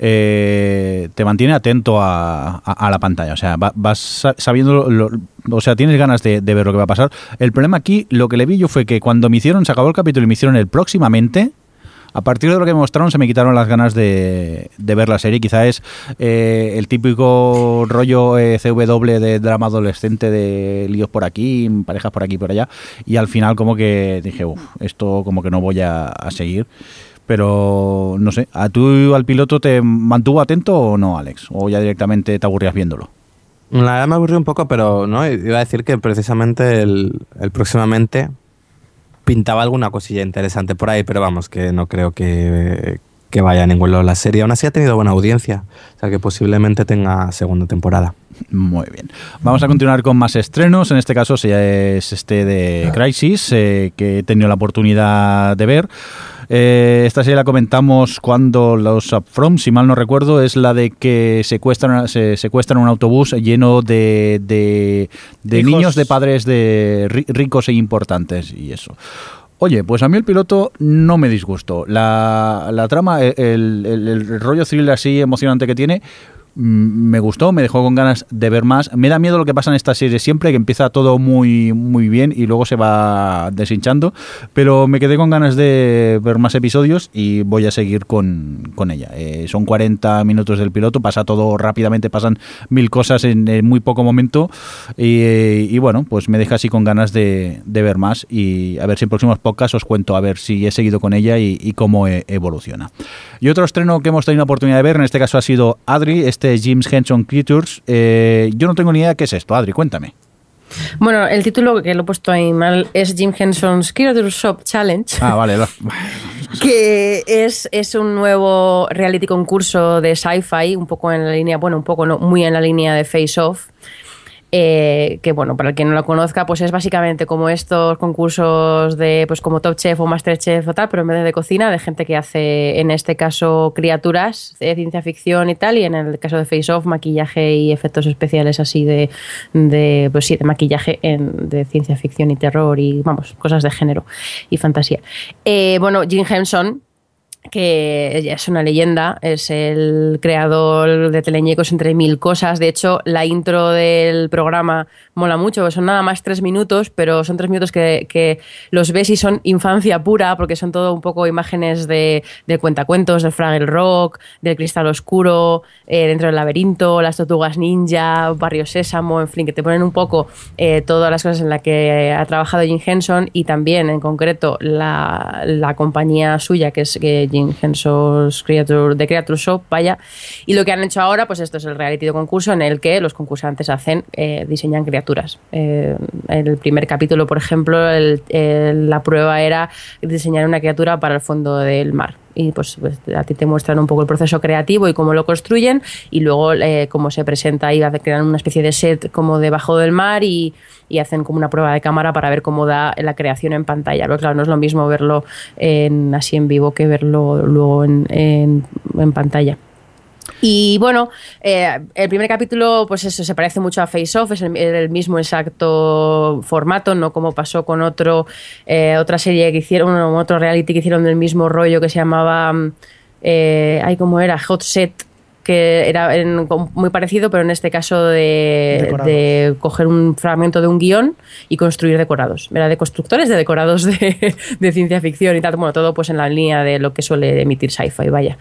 A: eh, te mantiene atento a, a- la pantalla. O sea, va- vas sa- sabiendo, lo- o sea, tienes ganas de ver lo que va a pasar. El problema aquí, lo que le vi yo fue que cuando me hicieron, se acabó el capítulo y me hicieron el próximamente, a partir de lo que me mostraron se me quitaron las ganas de, ver la serie. Quizá es eh, el típico rollo eh, CW de drama adolescente de líos por aquí, parejas por aquí y por allá. Y al final como que dije, uff, esto como que no voy a, seguir. Pero no sé, ¿a tú al piloto te mantuvo atento o no, Alex? ¿O ya directamente te aburrías viéndolo?
C: La verdad me aburrió un poco, pero no iba a decir que precisamente el próximamente pintaba alguna cosilla interesante por ahí, pero vamos, que no creo que, que vaya a ningún lado la serie. Aún así ha tenido buena audiencia, o sea que posiblemente tenga segunda temporada.
A: Muy bien. Vamos a continuar con más estrenos. En este caso es este de Crisis, eh, que he tenido la oportunidad de ver. Eh, esta serie la comentamos cuando los From, si mal no recuerdo, es la de que secuestran, se secuestran un autobús lleno de, de, de niños de padres de ri- ricos e importantes y eso. Oye, pues a mí el piloto no me disgustó. La, la trama, el, el- rollo thriller así emocionante que tiene, me gustó, me dejó con ganas de ver más. Me da miedo lo que pasa en esta serie siempre, que empieza todo muy, muy bien y luego se va deshinchando. Pero me quedé con ganas de ver más episodios y voy a seguir con, con ella. Eh, son 40 minutos del piloto, pasa todo rápidamente, pasan mil cosas en, en muy poco momento. Y, eh, y bueno, pues me deja así con ganas de, de ver más y a ver si en próximos podcasts os cuento a ver si he seguido con ella y, y cómo eh, evoluciona. Y otro estreno que hemos tenido la oportunidad de ver, en este caso ha sido Adri, este James Henson Creatures. Eh, yo no tengo ni idea qué es esto, Adri, cuéntame.
B: Bueno, el título que lo he puesto ahí mal es Jim Henson's Creature Shop Challenge.
A: Ah, vale. lo-
B: que es, es un nuevo reality concurso de sci-fi, un poco en la línea, bueno, un poco no, muy en la línea de Face Off. Eh, que bueno, para el que no lo conozca, pues es básicamente como estos concursos de, pues como Top Chef o Masterchef o tal, pero en vez de, cocina, de gente que hace, en este caso, criaturas de ciencia ficción y tal, y en el caso de Face Off, maquillaje y efectos especiales así de, de pues sí, de maquillaje en, de ciencia ficción y terror y, vamos, cosas de género y fantasía. Eh, bueno, Jim Henson, que es una leyenda, es el creador de Teleñecos entre mil cosas. De hecho, la intro del programa mola mucho, son nada más tres minutos, pero son tres minutos que, que los ves y son infancia pura, porque son todo un poco imágenes de, de cuentacuentos, del Fraggle Rock, del Cristal Oscuro, eh, dentro del laberinto, las tortugas ninja, Barrio Sésamo, en fin, que te ponen un poco eh, todas las cosas en las que ha trabajado Jim Henson y también, en concreto, la, la compañía suya, que es que Jim Henson's Creature, The Shop, vaya. Y lo que han hecho ahora, pues esto es el reality de concurso en el que los concursantes hacen, eh, diseñan criaturas. Eh, en el primer capítulo, por ejemplo, el- el- la prueba era diseñar una criatura para el fondo del mar y pues, pues, a ti te muestran un poco el proceso creativo y cómo lo construyen y luego eh, cómo se presenta y crean una especie de set como debajo del mar y, y hacen como una prueba de cámara para ver cómo da la creación en pantalla. Pero claro, no es lo mismo verlo en, así en vivo que verlo luego en- en pantalla. Y bueno, eh, el primer capítulo, pues eso, se parece mucho a Face Off, es el, mismo exacto formato, no como pasó con otro, eh, otra serie que hicieron, otro reality que hicieron del mismo rollo que se llamaba, mm, eh, ay, ¿cómo era? Hot Set, que era en- muy parecido, pero en este caso de, coger un fragmento de un guion y construir decorados. Era de constructores de decorados de, de ciencia ficción y tal. Bueno, todo pues en la línea de lo que suele emitir sci-fi, vaya.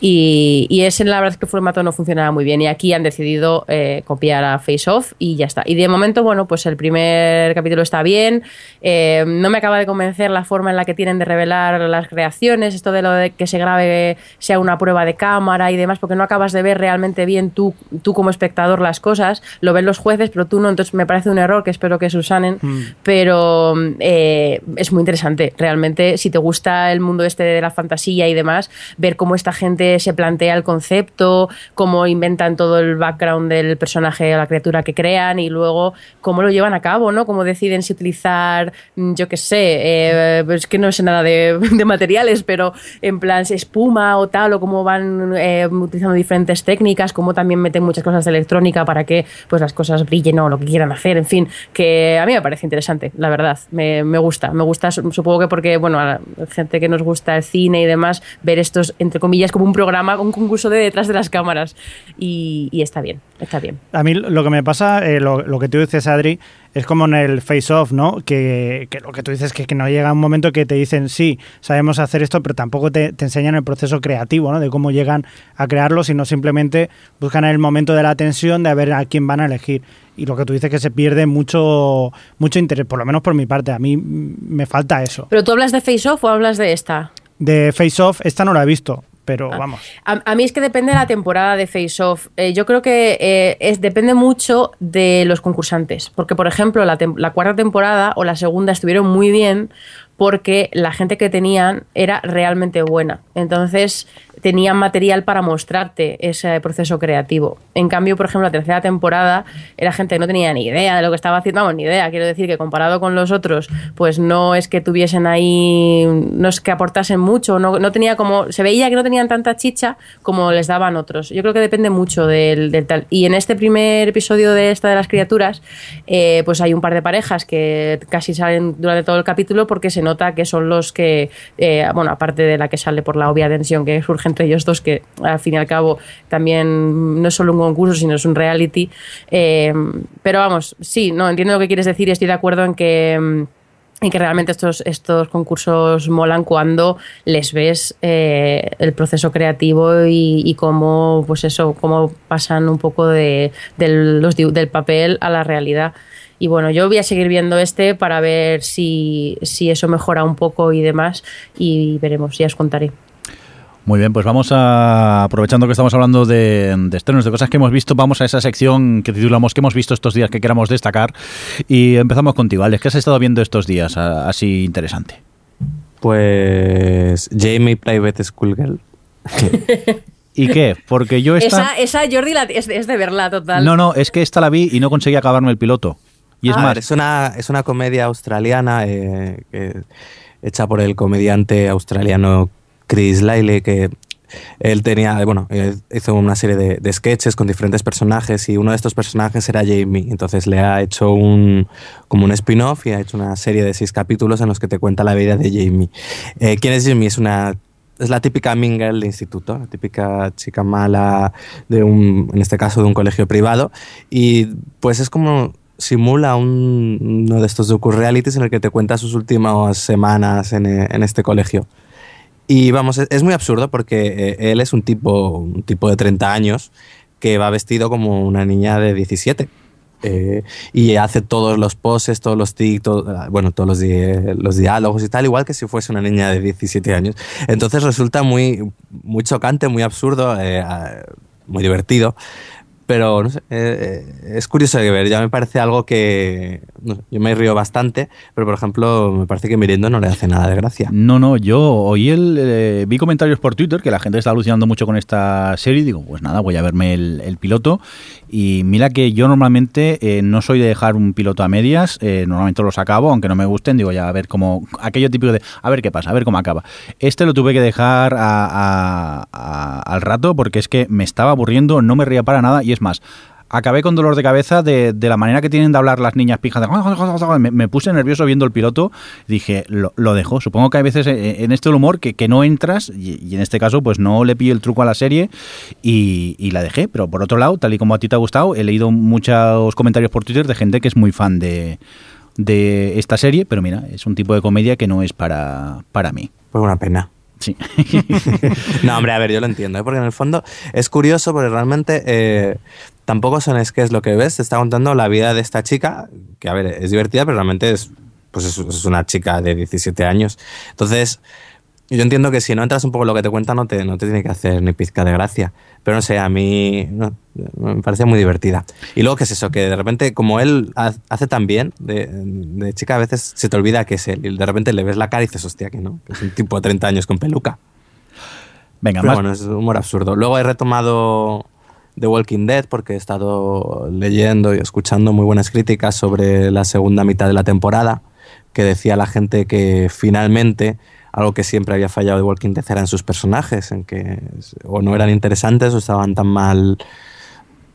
B: Y, y ese, la verdad es que el formato no funcionaba muy bien. Y aquí han decidido eh, copiar a Face Off y ya está. Y de momento, bueno, pues el primer capítulo está bien. Eh, no me acaba de convencer la forma en la que tienen de revelar las creaciones, esto de lo de que se grabe sea una prueba de cámara y demás, porque no acabas de ver realmente bien tú, tú como espectador las cosas. Lo ven los jueces, pero tú no. Entonces me parece un error que espero que susanen. Pero eh, es muy interesante. Realmente, si te gusta el mundo este de la fantasía y demás, ver cómo esta gente se plantea el concepto, cómo inventan todo el background del personaje o la criatura que crean y luego cómo lo llevan a cabo, ¿no? Cómo deciden si utilizar, mm, yo qué sé, eh, es que no sé nada de, de materiales, pero en plan si espuma o tal, o cómo van eh, utilizando diferentes técnicas, cómo también meten muchas cosas de electrónica para que pues las cosas brillen o lo que quieran hacer, en fin, que a mí me parece interesante, la verdad, me, me gusta, me gusta, supongo que porque, bueno, a la gente que nos gusta el cine y demás, ver estos, entre comillas, como un programa, un concurso de detrás de las cámaras. Y, está bien, está bien.
D: A mí lo que me pasa, eh, lo, que tú dices, Adri, es como en el face-off, ¿no? Que, que, lo que tú dices que, que no llega un momento que te dicen, sí, sabemos hacer esto, pero tampoco te, te, enseñan el proceso creativo, ¿no? De cómo llegan a crearlo, sino simplemente buscan el momento de la tensión de a ver a quién van a elegir. Y lo que tú dices que se pierde mucho, mucho interés, por lo menos por mi parte. A mí me falta eso.
B: ¿Pero tú hablas de face-off o hablas de esta?
D: De face-off, esta no la he visto pero
B: Ah.
D: vamos.
B: A, a, mí es que depende de la temporada de Face Off. Eh, yo creo que eh, es, depende mucho de los concursantes. Porque, por ejemplo, la, la, cuarta temporada o la segunda estuvieron muy bien porque la gente que tenían era realmente buena. Entonces tenían material para mostrarte ese proceso creativo. En cambio, por ejemplo, la tercera temporada era gente no tenía ni idea de lo que estaba haciendo, vamos, ni idea. Quiero decir que comparado con los otros, pues no es que tuviesen ahí, no es que aportasen mucho, no, no tenía como, se veía que no tenían tanta chicha como les daban otros. Yo creo que depende mucho del, del tal. Y en este primer episodio de esta de las criaturas, eh, pues hay un par de parejas que casi salen durante todo el capítulo porque se nota que son los que, eh, bueno, aparte de la que sale por la obvia tensión que surge entre ellos dos, que al fin y al cabo también no es solo un concurso, sino es un reality. Eh, pero vamos, sí, no entiendo lo que quieres decir y estoy de acuerdo en que y que realmente estos, estos concursos molan cuando les ves eh, el proceso creativo y, y, cómo pues eso cómo pasan un poco de, de los, del papel a la realidad y bueno, yo voy a seguir viendo este para ver si, si eso mejora un poco y demás y veremos, ya os contaré.
A: Muy bien, pues vamos a, aprovechando que estamos hablando de, de estrenos, de cosas que hemos visto, vamos a esa sección que titulamos que hemos visto estos días que queramos destacar y empezamos contigo, Alex, ¿qué has estado viendo estos días así interesante?
C: Pues Jamie Private Schoolgirl.
A: ¿Y qué? Porque yo esta...
B: Esa, esa Jordi, la, es, es, de verla total.
A: No, no, es que esta la vi y no conseguí acabarme el piloto. Y es
C: ah,
A: más...
C: Es una, es una comedia australiana eh, hecha por el comediante australiano Chris Lyle, que él tenía, bueno, hizo una serie de, sketches con diferentes personajes y uno de estos personajes era Jamie. Entonces le ha hecho un, como un spin-off y ha hecho una serie de seis capítulos en los que te cuenta la vida de Jamie. Eh, ¿Quién es Jamie? Es una es la típica girl de instituto, la típica chica mala de un, en este caso, de un colegio privado. Y pues es como simula un, uno de estos docu-realities en el que te cuenta sus últimas semanas en, en este colegio. Y vamos, es muy absurdo porque eh, él es un tipo, un tipo de 30 años que va vestido como una niña de 17. Eh, y hace todos los poses, todos los tics, bueno, todos los, los, diálogos y tal, igual que si fuese una niña de 17 años. Entonces resulta muy, muy chocante, muy absurdo, eh, muy divertido. Pero no sé, eh, es curioso de ver. Ya me parece algo que. Yo me río bastante, pero por ejemplo, me parece que Mirindo no le hace nada de gracia.
A: No, no, yo oí el. Eh, vi comentarios por Twitter que la gente está alucinando mucho con esta serie. Digo, pues nada, voy a verme el, piloto. Y mira que yo normalmente eh, no soy de dejar un piloto a medias. eh, normalmente los acabo, aunque no me gusten. Digo, ya a ver cómo. Aquello típico de. A ver qué pasa, a ver cómo acaba. Este lo tuve que dejar a, al rato porque es que me estaba aburriendo, no me ría para nada. Y es más, acabé con dolor de cabeza de, la manera que tienen de hablar las niñas pijas. De... Me, me, puse nervioso viendo el piloto. Dije, lo, dejo. Supongo que hay veces en este humor que, que no entras y, en este caso pues no le pillo el truco a la serie y, y, la dejé. Pero por otro lado, tal y como a ti te ha gustado, he leído muchos comentarios por Twitter de gente que es muy fan de, de esta serie. Pero mira, es un tipo de comedia que no es para, para mí.
C: Pues una pena. No, hombre, a ver, yo lo entiendo, ¿eh? porque en el fondo es curioso porque realmente eh, tampoco son es que es lo que ves, te está contando la vida de esta chica, que a ver, es divertida, pero realmente es, pues es, es una chica de 17 años. Entonces, yo entiendo que si no entras un poco en lo que te cuenta no te, no te tiene que hacer ni pizca de gracia. Pero no sé, a mí no, me parece muy divertida. Y luego, ¿qué es eso? Que de repente, como él hace tan bien, de, de, chica a veces se te olvida que es él. Y de repente le ves la cara y dices, hostia, que no, que es un tipo de 30 años con peluca.
A: Venga,
C: Pero
A: más.
C: bueno, es humor absurdo. Luego he retomado The Walking Dead porque he estado leyendo y escuchando muy buenas críticas sobre la segunda mitad de la temporada, que decía la gente que finalmente algo que siempre había fallado de Walking Dead era en sus personajes, en que o no eran interesantes o estaban tan mal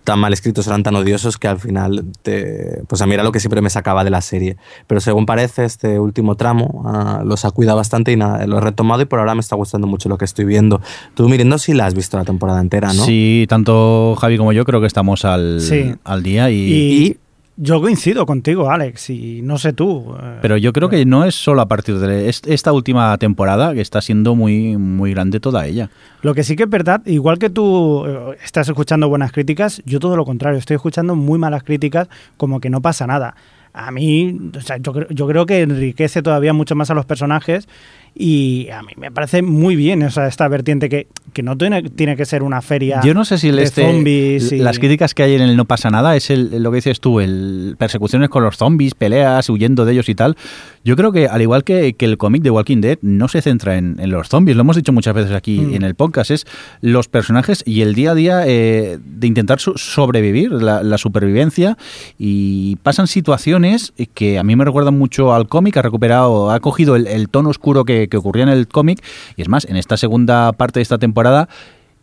C: tan mal escritos, eran tan odiosos que al final, te, pues a mí era lo que siempre me sacaba de la serie. Pero según parece, este último tramo uh, los ha cuidado bastante y nada, lo he retomado y por ahora me está gustando mucho lo que estoy viendo. Tú, Mirindo, sí la has visto la temporada entera, ¿no?
A: Sí, tanto Javi como yo creo que estamos al,
D: Sí.
A: al día y,
D: Y yo coincido contigo, Alex, y no sé tú. eh,
A: Pero yo creo que no es solo a partir de est- esta última temporada que está siendo muy, muy grande toda ella.
D: Lo que sí que es verdad, igual que tú eh, estás escuchando buenas críticas, yo todo lo contrario, estoy escuchando muy malas críticas, como que no pasa nada. A mí, o sea, yo, yo creo que enriquece todavía mucho más a los personajes y a mí me parece muy bien o sea, esta vertiente que, que no tiene, tiene que ser una feria
A: Yo no sé si el
D: de
A: este,
D: zombies y-
A: las críticas que hay en el No pasa nada es el, lo que dices tú, el persecuciones con los zombies, peleas, huyendo de ellos y tal. Yo creo que al igual que, que el cómic de Walking Dead no se centra en, en los zombies, lo hemos dicho muchas veces aquí
D: Mm.
A: en el podcast, es los personajes y el día a día eh, de intentar sobrevivir, la, la supervivencia y pasan situaciones que a mí me recuerdan mucho al cómic, ha recuperado, ha cogido el, el tono oscuro que, que ocurría en el cómic y es más, en esta segunda parte de esta temporada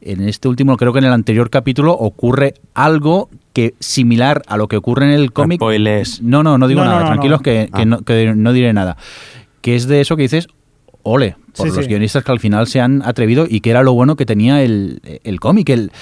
A: en este último, creo que en el anterior capítulo ocurre algo que similar a lo que ocurre en el cómic.
C: Spoilers.
A: No, no, no digo
D: No, no,
A: nada,
D: no,
A: tranquilos
D: no.
A: Que, que
C: Ah.
A: no, que no diré nada. Que es de eso que dices, ole, por
D: Sí,
A: los
D: sí.
A: guionistas que al final se han atrevido y que era lo bueno que tenía el, el cómic, el,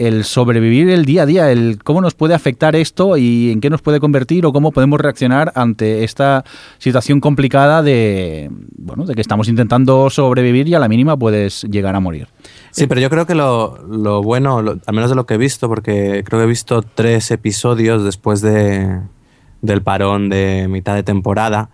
A: el sobrevivir el día a día, el cómo nos puede afectar esto y en qué nos puede convertir o cómo podemos reaccionar ante esta situación complicada de, bueno, de que estamos intentando sobrevivir y a la mínima puedes llegar a morir.
C: Sí, pero yo creo que lo, lo bueno, lo- al menos de lo que he visto, porque creo que he visto tres episodios después de, del parón de mitad de temporada,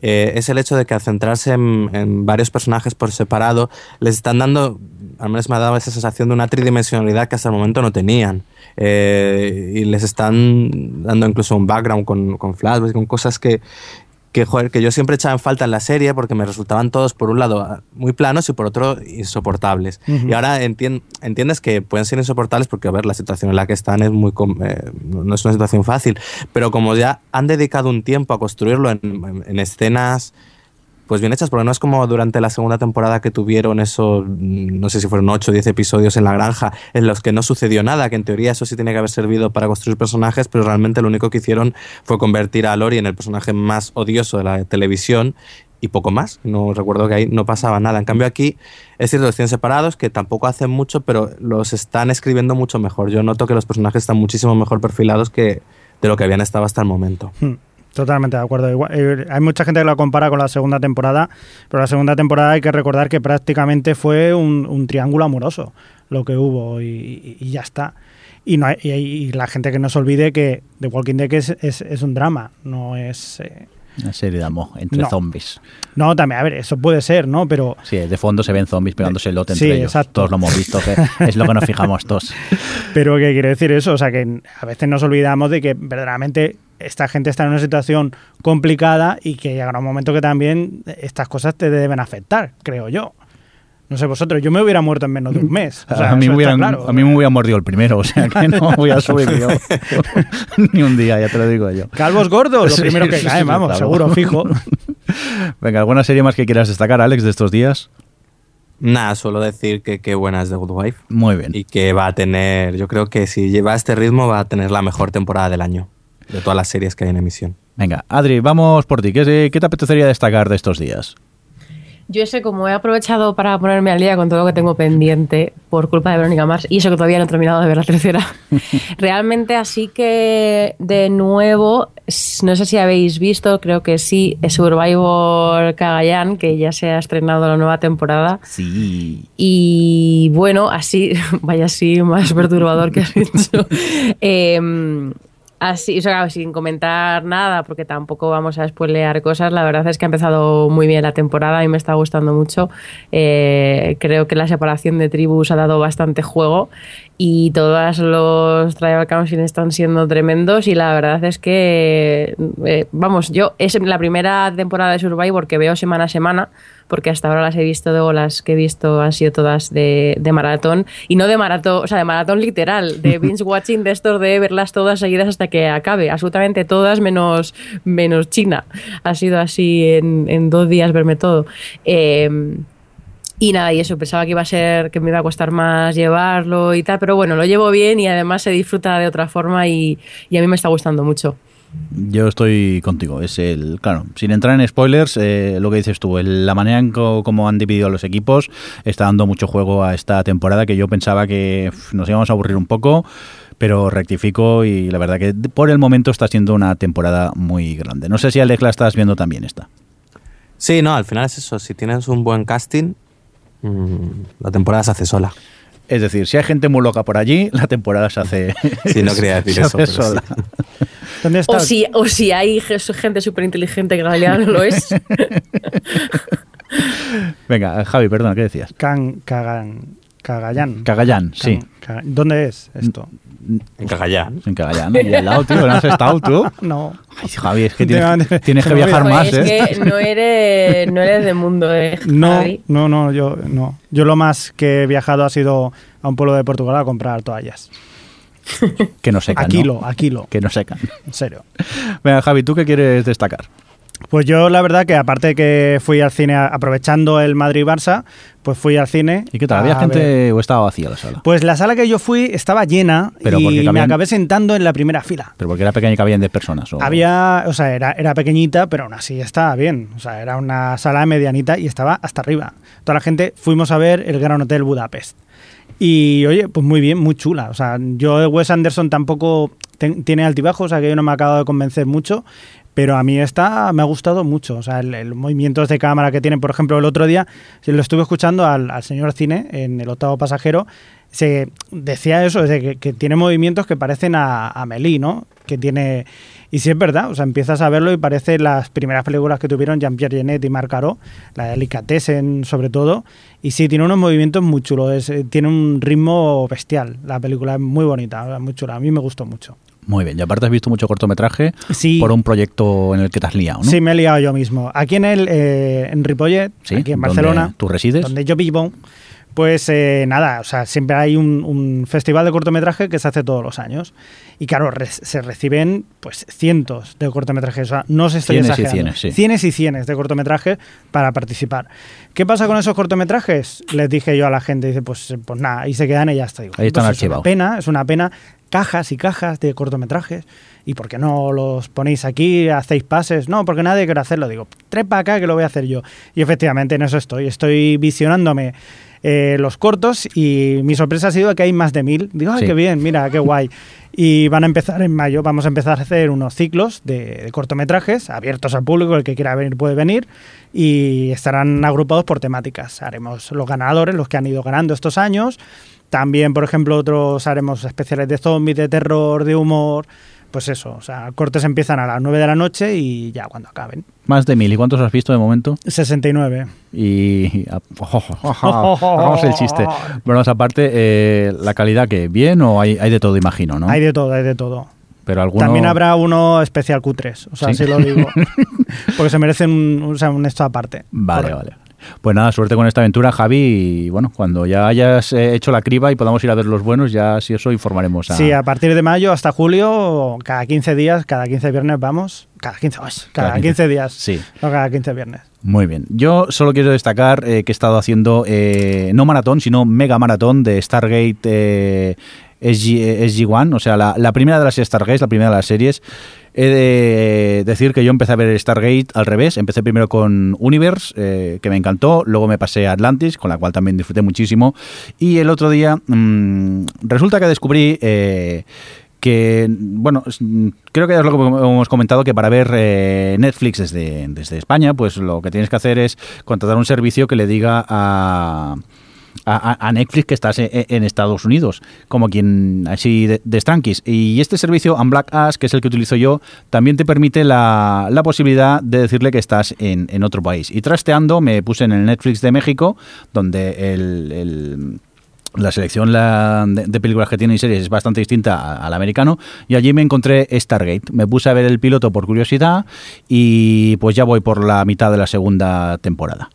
C: eh, es el hecho de que al centrarse en, varios personajes por separado, les están dando, al menos me ha dado esa sensación de una tridimensionalidad que hasta el momento no tenían. Eh, y les están dando incluso un background con, con flashbacks, con cosas que, que, joder, que yo siempre echaba en falta en la serie porque me resultaban todos, por un lado, muy planos y por otro, insoportables. Y ahora entien- entiendes que pueden ser insoportables porque, a ver, la situación en la que están es muy eh, no es una situación fácil. Pero como ya han dedicado un tiempo a construirlo en, en- en escenas pues bien hechas, porque no es como durante la segunda temporada que tuvieron esos, mm, no sé si fueron 8 o 10 episodios en la granja, en los que no sucedió nada, que en teoría eso sí tiene que haber servido para construir personajes, pero realmente lo único que hicieron fue convertir a Lori en el personaje más odioso de la televisión y poco más. No recuerdo que ahí no pasaba nada. En cambio aquí es cierto, los tienen separados, que tampoco hacen mucho, pero los están escribiendo mucho mejor. Yo noto que los personajes están muchísimo mejor perfilados que de lo que habían estado hasta el momento.
D: Hmm, Totalmente de acuerdo. Igual- eh, hay mucha gente que lo compara con la segunda temporada, pero la segunda temporada hay que recordar que prácticamente fue un, un triángulo amoroso lo que hubo y, y- y ya está. Y, no hay- y, la gente que no se olvide que The Walking Dead es, es, es un drama, no es... eh,
A: Una serie de amor entre
D: No.
A: zombies.
D: no, también, a ver, eso puede ser, ¿no? Pero
A: Sí, de fondo se ven zombies pegándose el lote entre
D: Sí,
A: ellos.
D: exacto.
A: Todos lo hemos visto, es lo que nos fijamos todos.
D: Pero ¿qué quiere decir eso? O sea, que a veces nos olvidamos de que verdaderamente esta gente está en una situación complicada y que llegará un momento que también estas cosas te deben afectar, creo yo. No sé vosotros, yo me hubiera muerto en menos de un mes. O sea,
A: a, mí hubieran-
D: claro.
A: a mí me hubiera mordido el primero, o sea que no voy a subir yo ni un día, ya te lo digo yo.
D: Calvos gordos, lo
A: Sí,
D: primero que
A: sí,
D: cae,
A: sí,
D: vamos,
A: claro.
D: seguro, fijo.
A: Venga, ¿alguna serie más que quieras destacar, Alex, de estos días?
C: Nada, suelo decir que qué buena es The Good Wife.
A: Muy bien.
C: y que va a tener, yo creo que si lleva este ritmo va a tener la mejor temporada del año, de todas las series que hay en emisión.
A: Venga, Adri, vamos por ti. ¿Qué, qué te apetecería destacar de estos días?
B: Yo sé, como he aprovechado para ponerme al día con todo lo que tengo pendiente por culpa de Verónica Mars, y eso que todavía no he terminado de ver la tercera, realmente así que de nuevo, no sé si habéis visto, creo que sí, Survivor Cagayan, que ya se ha estrenado la nueva temporada.
A: Sí.
B: Y bueno, así, vaya así más perturbador que has dicho. Em, así, o sea, sin comentar nada, porque tampoco vamos a spoilear cosas. La verdad es que ha empezado muy bien la temporada y me está gustando mucho. Eh, creo que la separación de tribus ha dado bastante juego y todos los Tribal Council están siendo tremendos y la verdad es que, eh, vamos, yo es la primera temporada de Survivor que veo semana a semana porque hasta ahora las he visto de las que he visto han sido todas de, de maratón y no de maratón, o sea, de maratón literal, de binge watching de estos de verlas todas seguidas hasta que acabe, absolutamente todas menos, menos China. Ha sido así en, en dos días verme todo. Eh, y nada, y eso, pensaba que iba a ser, que me iba a costar más llevarlo y tal, pero bueno, lo llevo bien y además se disfruta de otra forma y, y a mí me está gustando mucho.
A: Yo estoy contigo. Es el, claro, sin entrar en spoilers, eh, lo que dices tú, el- la manera en co- cómo han dividido los equipos está dando mucho juego a esta temporada que yo pensaba que nos íbamos a aburrir un poco, pero rectifico y la verdad que por el momento está siendo una temporada muy grande. No sé si Alex la estás viendo también esta.
C: Sí, no, al final es eso. Si tienes un buen casting, mm, la temporada se hace sola.
A: Es decir, si hay gente muy loca por allí, la temporada se hace.
C: Sí, no quería decir eso, pero sí.
A: sola.
D: ¿Dónde está?
B: O si, o si hay ge- gente súper inteligente que en realidad no lo es.
A: Venga, Javi, perdona, ¿qué decías?
D: Can, Cagan, Cagayán.
A: Cagayán, sí.
D: Ca- ¿Dónde es esto?
C: En Cagayán.
A: En Cagayán, ahí al lado, tío, ¿no has estado tú?
D: No.
A: Ay, Javi, es que tienes, que viajar más,
B: Pues
A: ¿eh?
B: es que no eres, no eres de mundo, eh,
D: No,
B: Javi.
D: no, no, yo no. Yo lo más que he viajado ha sido a un pueblo de Portugal a comprar toallas.
A: Que no secan,
D: a kilo,
A: ¿no?
D: a kilo,
A: Que no secan.
D: en serio.
A: Venga, Javi, ¿tú qué quieres destacar?
D: Pues yo la verdad que aparte que fui al cine aprovechando el Madrid-Barça, pues fui al cine.
A: ¿Y qué tal? ¿Había
D: ver-
A: gente o estaba vacía la sala?
D: Pues la sala que yo fui estaba llena
A: Pero
D: y me acabé sentando en la primera fila.
A: Pero porque era pequeña y cabían 10 personas. o-
D: Había, o sea, era, era pequeñita, pero aún así estaba bien. O sea, era una sala medianita y estaba hasta arriba. Toda la gente fuimos a ver el Gran Hotel Budapest. Y oye, pues muy bien, muy chula. O sea, yo de Wes Anderson tampoco ten- tiene altibajos, o sea que yo no me acabo de convencer mucho. Pero a mí esta me ha gustado mucho. O sea, el movimientos de cámara que tiene, por ejemplo, el otro día, lo estuve escuchando al, al señor Cine en el octavo pasajero, se decía eso, de que, que tiene movimientos que parecen a, a Melie, ¿no? Que tiene... Y sí es verdad, o sea, empiezas a verlo y parece las primeras películas que tuvieron Jean-Pierre Genet y Marc Caro, la de Delicatessen sobre todo, y sí, tiene unos movimientos muy chulos, es, eh, tiene un ritmo bestial, la película es muy bonita, muy chula, a mí me gustó mucho.
A: Muy bien. Y aparte has visto mucho cortometraje
D: Sí.
A: por un proyecto en el que te has liado, ¿no?
D: Sí, me he liado yo mismo. Aquí en el, eh, en Ripollet,
A: Sí,
D: aquí en
A: ¿dónde
D: Barcelona,
A: tú resides?
D: donde yo vivo, pues eh, nada, o sea, siempre hay un, un festival de cortometraje que se hace todos los años. Y claro, re- se reciben pues cientos de cortometrajes. O sea, no se estoy
A: Cienes y
D: exagerando.
A: cienes, sí.
D: Cienes y cienes de cortometrajes para participar. ¿Qué pasa con esos cortometrajes? Les dije yo a la gente, dice, pues, pues nada, ahí se quedan y ya está. Digo,
A: Ahí están
D: pues es una
A: archivados.
D: pena, es una pena. Cajas y cajas de cortometrajes. ¿Y por qué no los ponéis aquí, hacéis pases? No, porque nadie quiere hacerlo. Digo, tres para acá que lo voy a hacer yo. Y efectivamente en eso estoy. Estoy visionándome eh, los cortos y mi sorpresa ha sido que hay más de mil. Digo, ay,
A: Sí.
D: qué bien, mira, qué guay. Y van a empezar en mayo, vamos a empezar a hacer unos ciclos de, de cortometrajes abiertos al público, el que quiera venir puede venir, y estarán agrupados por temáticas. Haremos los ganadores, los que han ido ganando estos años. También, por ejemplo, otros haremos especiales de zombies, de terror, de humor. Pues eso, o sea, cortes empiezan a las 9 de la noche y ya cuando acaben.
A: Más de mil. ¿Y cuántos has visto de momento?
D: 69.
A: Y. Hagamos el chiste. Bueno, aparte, eh, ¿la calidad que ¿Bien o hay, hay de todo, imagino, no?
D: Hay de todo, hay de todo.
A: Pero alguno...
D: También habrá uno especial Q3, o sea,
A: ¿Sí?
D: si lo digo. Porque se merecen un, o sea, un esto aparte.
A: Vale,
D: Correcto.
A: vale. Pues nada, suerte con esta aventura, Javi. Y bueno, cuando ya hayas eh, hecho la criba y podamos ir a ver los buenos, ya si eso informaremos a.
D: Sí, a partir de mayo hasta julio, cada 15 días, cada 15 viernes vamos. Cada 15, uy, cada,
A: Cada
D: 15.
A: 15
D: días.
A: Sí.
D: No cada 15 viernes.
A: Muy bien. Yo solo quiero destacar eh, que he estado haciendo eh, no maratón, sino mega maratón de Stargate eh, SG-1, o sea, la, la primera de las Stargates, la primera de las series. He de decir que yo empecé a ver Stargate al revés. Empecé primero con Universe, eh, que me encantó. Luego me pasé a Atlantis, con la cual también disfruté muchísimo. Y el otro día mm, resulta que descubrí eh, que, bueno, creo que es lo que hemos comentado, que para ver eh, Netflix desde, desde España, pues lo que tienes que hacer es contratar un servicio que le diga a... A, a Netflix que estás en, en Estados Unidos, como quien así de, de. Y este servicio, Unblack Us, que es el que utilizo yo, también te permite la, la posibilidad de decirle que estás en, en otro país. Y trasteando me puse en el Netflix de México, donde el- el la selección de, películas que tiene y series es bastante distinta al americano y allí me encontré Stargate. Me puse a ver el piloto por curiosidad y pues ya voy por la mitad de la segunda temporada.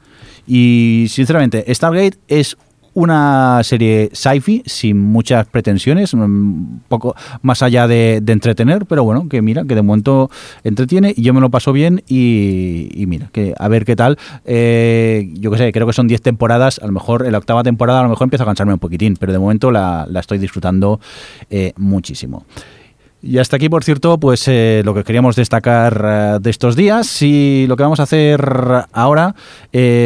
A: Y sinceramente, Stargate es una serie sci-fi sin muchas pretensiones, un poco más allá de, entretener, pero bueno, que mira, que de momento entretiene y yo me lo paso bien y, y mira, que a ver qué tal. Eh, yo qué sé, creo que son 10 temporadas, a lo mejor en la octava temporada a lo mejor empiezo a cansarme un poquitín, pero de momento la, estoy disfrutando eh, muchísimo. Y hasta aquí, por cierto, pues eh, lo que queríamos destacar de estos días. Y lo que vamos a hacer ahora,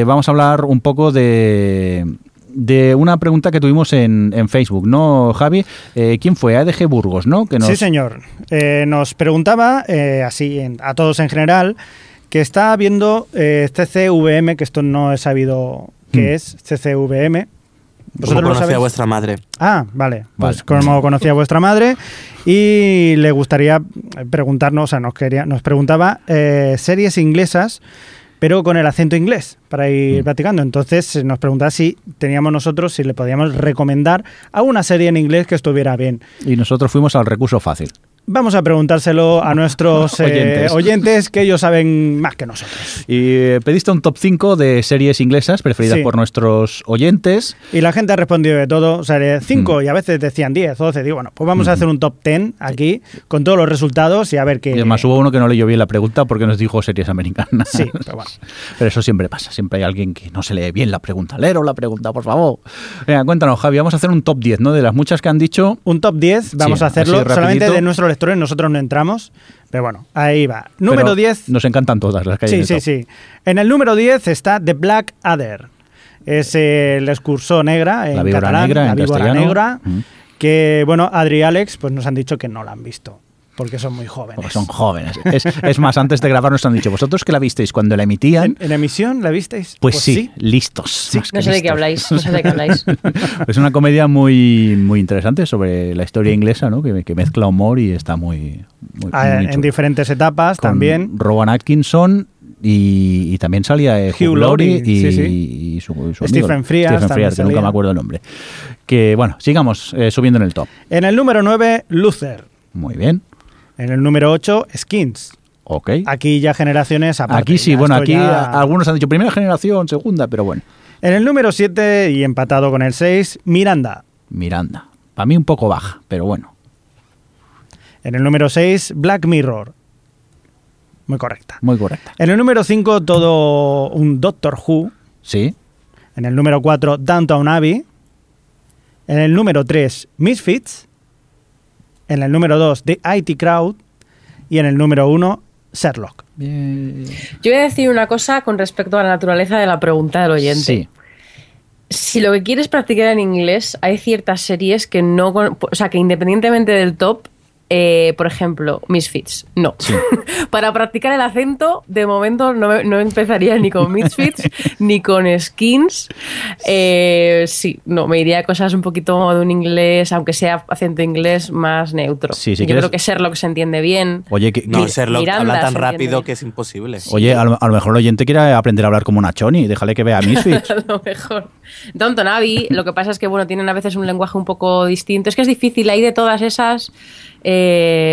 A: vamos a hablar un poco de, de una pregunta que tuvimos en, en Facebook, ¿no, Javi? Eh, ¿Quién fue? ADG Burgos, ¿no? Que nos...
D: Sí, señor. Eh, nos preguntaba, eh, así en- a todos en general, que está viendo eh, CCVM, que esto no he sabido qué
A: Mm.
D: es, CCVM.
C: ¿Cómo
D: lo
C: conocía
D: sabéis?
C: vuestra madre?
D: Ah, vale. Pues
A: Vale.
D: como conocía vuestra madre y le gustaría preguntarnos, o sea, nos, quería, nos preguntaba eh, series inglesas, pero con el acento inglés para ir
A: Mm.
D: practicando. Entonces nos preguntaba si teníamos nosotros, si le podíamos recomendar alguna serie en inglés que estuviera bien.
A: Y nosotros fuimos al recurso fácil.
D: Vamos a preguntárselo a nuestros eh,
A: Oyentes.
D: oyentes. que ellos saben más que nosotros.
A: Y eh, pediste un top 5 de series inglesas preferidas
D: Sí.
A: por nuestros oyentes.
D: Y la gente ha respondido de todo, o sea, de 5
A: Mm.
D: y a veces decían 10 o 12. Digo, bueno, pues vamos a
A: Mm.
D: hacer un top 10 aquí con todos los resultados y a ver qué.
A: Y además hubo uno que no leyó bien la pregunta porque nos dijo series americanas.
D: Sí, pero bueno.
A: Pero eso siempre pasa, siempre hay alguien que no se lee bien la pregunta. Leeros la pregunta, por favor. Venga, cuéntanos, Javi, vamos a hacer un top 10, ¿no? De las muchas que han dicho.
D: Un top 10, vamos
A: Sí,
D: a hacerlo solamente de nuestros nosotros no entramos. Pero bueno, ahí va. Número
A: pero
D: 10.
A: Nos encantan todas las hay
D: Sí, sí,
A: top.
D: sí. En el número 10 está The Black Adder. Es el excurso negra en
A: La
D: catalán,
A: negra
D: la
A: en
D: víbora
A: castellano.
D: negra,
A: Mm.
D: que bueno, Adri y Alex pues nos han dicho que no la han visto, porque son muy jóvenes.
A: Porque son jóvenes. Es, es más, antes de grabar nos han dicho, vosotros que la visteis cuando la emitían,
D: ¿En, en emisión la visteis?
A: pues, sí, listos.
B: No sé de qué habláis, no sé de qué habláis.
A: Es una comedia muy, muy interesante sobre la historia inglesa, ¿no? Que, que mezcla humor y está muy, muy,
D: Ah,
A: muy
D: en
A: chulo.
D: diferentes etapas
A: Con
D: también.
A: Rowan Atkinson y, y también salía eh,
D: Hugh
A: Hugh Laurie y,
D: sí, sí.
A: y su, su
D: Stephen
A: amigo,
D: Frears
A: Stephen Frears, que nunca me acuerdo el nombre. Que bueno, sigamos eh, subiendo en el top.
D: En el número 9, Luther.
A: Muy bien.
D: En el número 8, Skins.
A: Ok.
D: Aquí ya generaciones aparte.
A: Aquí sí,
D: ya
A: bueno, aquí
D: ya-
A: algunos han dicho primera generación, segunda, pero bueno.
D: En el número 7 y empatado con el 6, Miranda.
A: Miranda. Para mí un poco baja, pero bueno.
D: En el número 6, Black Mirror. Muy correcta.
A: Muy correcta.
D: En el número 5, todo un Doctor Who.
A: Sí.
D: En el número 4, Downtown Abbey. En el número 3, Misfits. En el número 2, The IT Crowd. Y en el número 1, Sherlock.
B: Yo voy a decir una cosa con respecto a la naturaleza de la pregunta del oyente.
A: Sí.
B: Si lo que quieres practicar en inglés, hay ciertas series que no, o sea, que independientemente del top, eh, por ejemplo, Misfits, no.
A: Sí.
B: Para practicar el acento, de momento no, no empezaría ni con Misfits ni con Skins. Eh, sí, no, me iría a cosas un poquito de un inglés, aunque sea acento inglés más neutro.
A: Sí, si
B: Yo
A: quieres-
B: creo que Sherlock se entiende bien.
A: Oye, que,
C: No, Sherlock
B: Miranda
C: habla tan
B: se
C: rápido que es imposible.
A: oye a, lo, a lo mejor el oyente quiere aprender a hablar como una choni. Déjale que vea Misfits.
B: a lo mejor. Downton Abbey, lo que pasa es que bueno, tienen a veces un lenguaje un poco distinto. Es que es difícil ahí de todas esas. eh,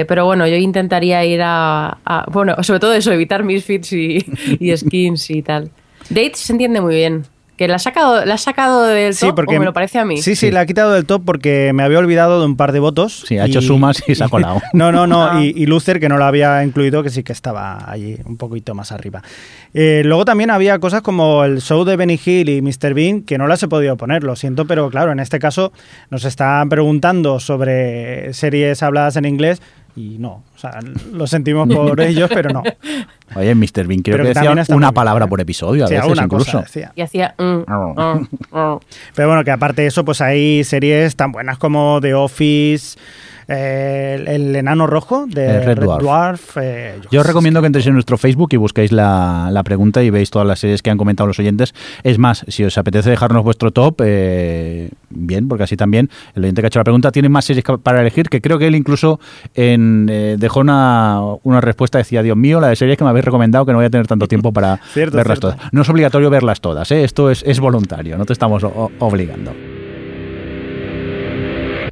B: pero bueno, yo intentaría ir a, a- Bueno, sobre todo eso, evitar misfits y, y skins y tal. Dates se entiende muy bien. ¿Que la has sacado, la has sacado del top o me lo parece a mí?
D: Sí, sí, la ha quitado del top porque me había olvidado de un par de votos.
A: Sí, ha hecho sumas y se ha colado.
D: no, no, no.
B: Ah.
D: Y, y Luther, que no la había incluido, que sí que estaba allí un poquito más arriba. Eh, luego también había cosas como el show de Benny Hill y Mr. Bean, que no las he podido poner, lo siento, pero claro, en este caso nos están preguntando sobre series habladas en inglés y no. O sea, lo sentimos por ellos, pero no.
A: Oye, Mr. Bean, creo
D: Pero
A: que
D: que
A: decía una
D: bien,
A: palabra por episodio a
D: Sí,
A: veces incluso.
D: cosa.
B: Y hacía... mm, mm, mm.
D: Pero bueno, que aparte de eso, pues hay series tan buenas como The Office, eh, el, el enano rojo de
A: Red
D: Red,
A: Dwarf.
D: Dwarf. eh,
A: Yo os recomiendo que entréis en nuestro Facebook y busquéis la, la pregunta y veis todas las series que han comentado los oyentes. Es más, si os apetece dejarnos vuestro top, eh, bien, porque así también el oyente que ha hecho la pregunta tiene más series para elegir, que creo que él incluso en, eh, dejó una, una respuesta, decía, Dios mío, la de series que me habéis recomendado, que no voy a tener tanto tiempo para
D: Cierto,
A: verlas
D: cierto.
A: todas. No es obligatorio verlas todas, ¿eh? esto es, es voluntario, no te estamos obligando.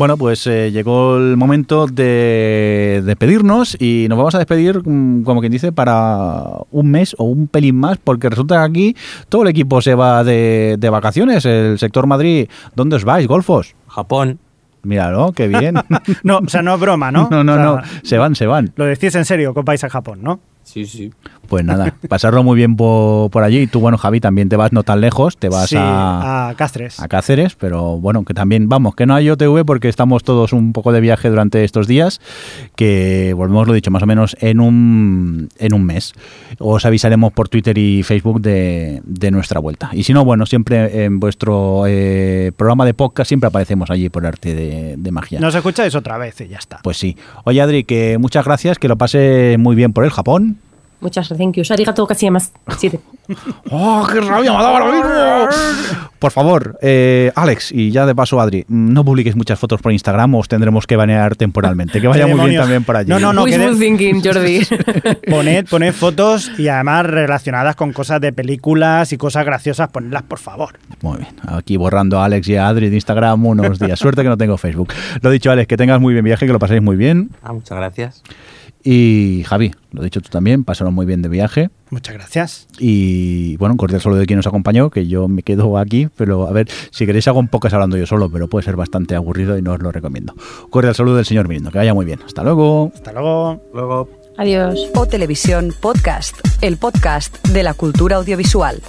A: Bueno, pues eh, llegó el momento de despedirnos y nos vamos a despedir, mm, como quien dice, para un mes o un pelín más, porque resulta que aquí todo el equipo se va de, de vacaciones. El sector Madrid, ¿dónde os vais, golfos?
C: Japón.
A: Míralo, qué bien.
D: No, o sea, no es broma, ¿no?
A: no, no,
D: O sea,
A: no, se van, se van.
D: Lo decís en serio, que os vais a Japón, ¿no?
C: Sí, sí.
A: Pues nada, pasarlo muy bien por, por allí. Y tú, bueno, Javi, también te vas no tan lejos, te vas
D: sí,
A: a,
D: a Cáceres.
A: a Cáceres, pero bueno, que también, vamos, que no hay OTV porque estamos todos un poco de viaje durante estos días, que volvemos, lo dicho, más o menos en un, en un mes. Os avisaremos por Twitter y Facebook de, de nuestra vuelta. Y si no, bueno, siempre en vuestro eh, programa de podcast siempre aparecemos allí por arte de, de magia.
D: Nos escucháis otra vez y ya está.
A: Pues sí. Oye, Adri, que muchas gracias, que lo pase muy bien por el Japón.
B: Muchas gracias. Arigato gozaimasu. Siete.
A: ¡Oh, qué rabia me ha dado ahora mismo! Por favor, eh, Alex, y ya de paso, Adri, no publiques muchas fotos por Instagram o os tendremos que banear temporalmente. Que vaya
D: ¿Qué
A: muy bien también por allí.
D: No, no, no. que
B: Wishful thinking, Jordi.
D: Poned, poned fotos y además relacionadas con cosas de películas y cosas graciosas, ponedlas por favor.
A: Muy bien. Aquí borrando a Alex y a Adri de Instagram unos días. Suerte que no tengo Facebook. Lo dicho, Alex, que tengas muy bien viaje, que lo paséis muy bien.
C: Ah, muchas gracias.
A: Y Javi, lo dicho tú también, pasaron muy bien de viaje.
D: Muchas gracias.
A: Y bueno, un cordial saludo de quien nos acompañó, que yo me quedo aquí, pero a ver, si queréis hago un podcast hablando yo solo, pero puede ser bastante aburrido y no os lo recomiendo. Cordial saludo del señor Mirindo, que vaya muy bien. Hasta luego.
D: Hasta luego.
C: Luego.
B: Adiós.
E: O Televisión Podcast, el podcast de la cultura audiovisual.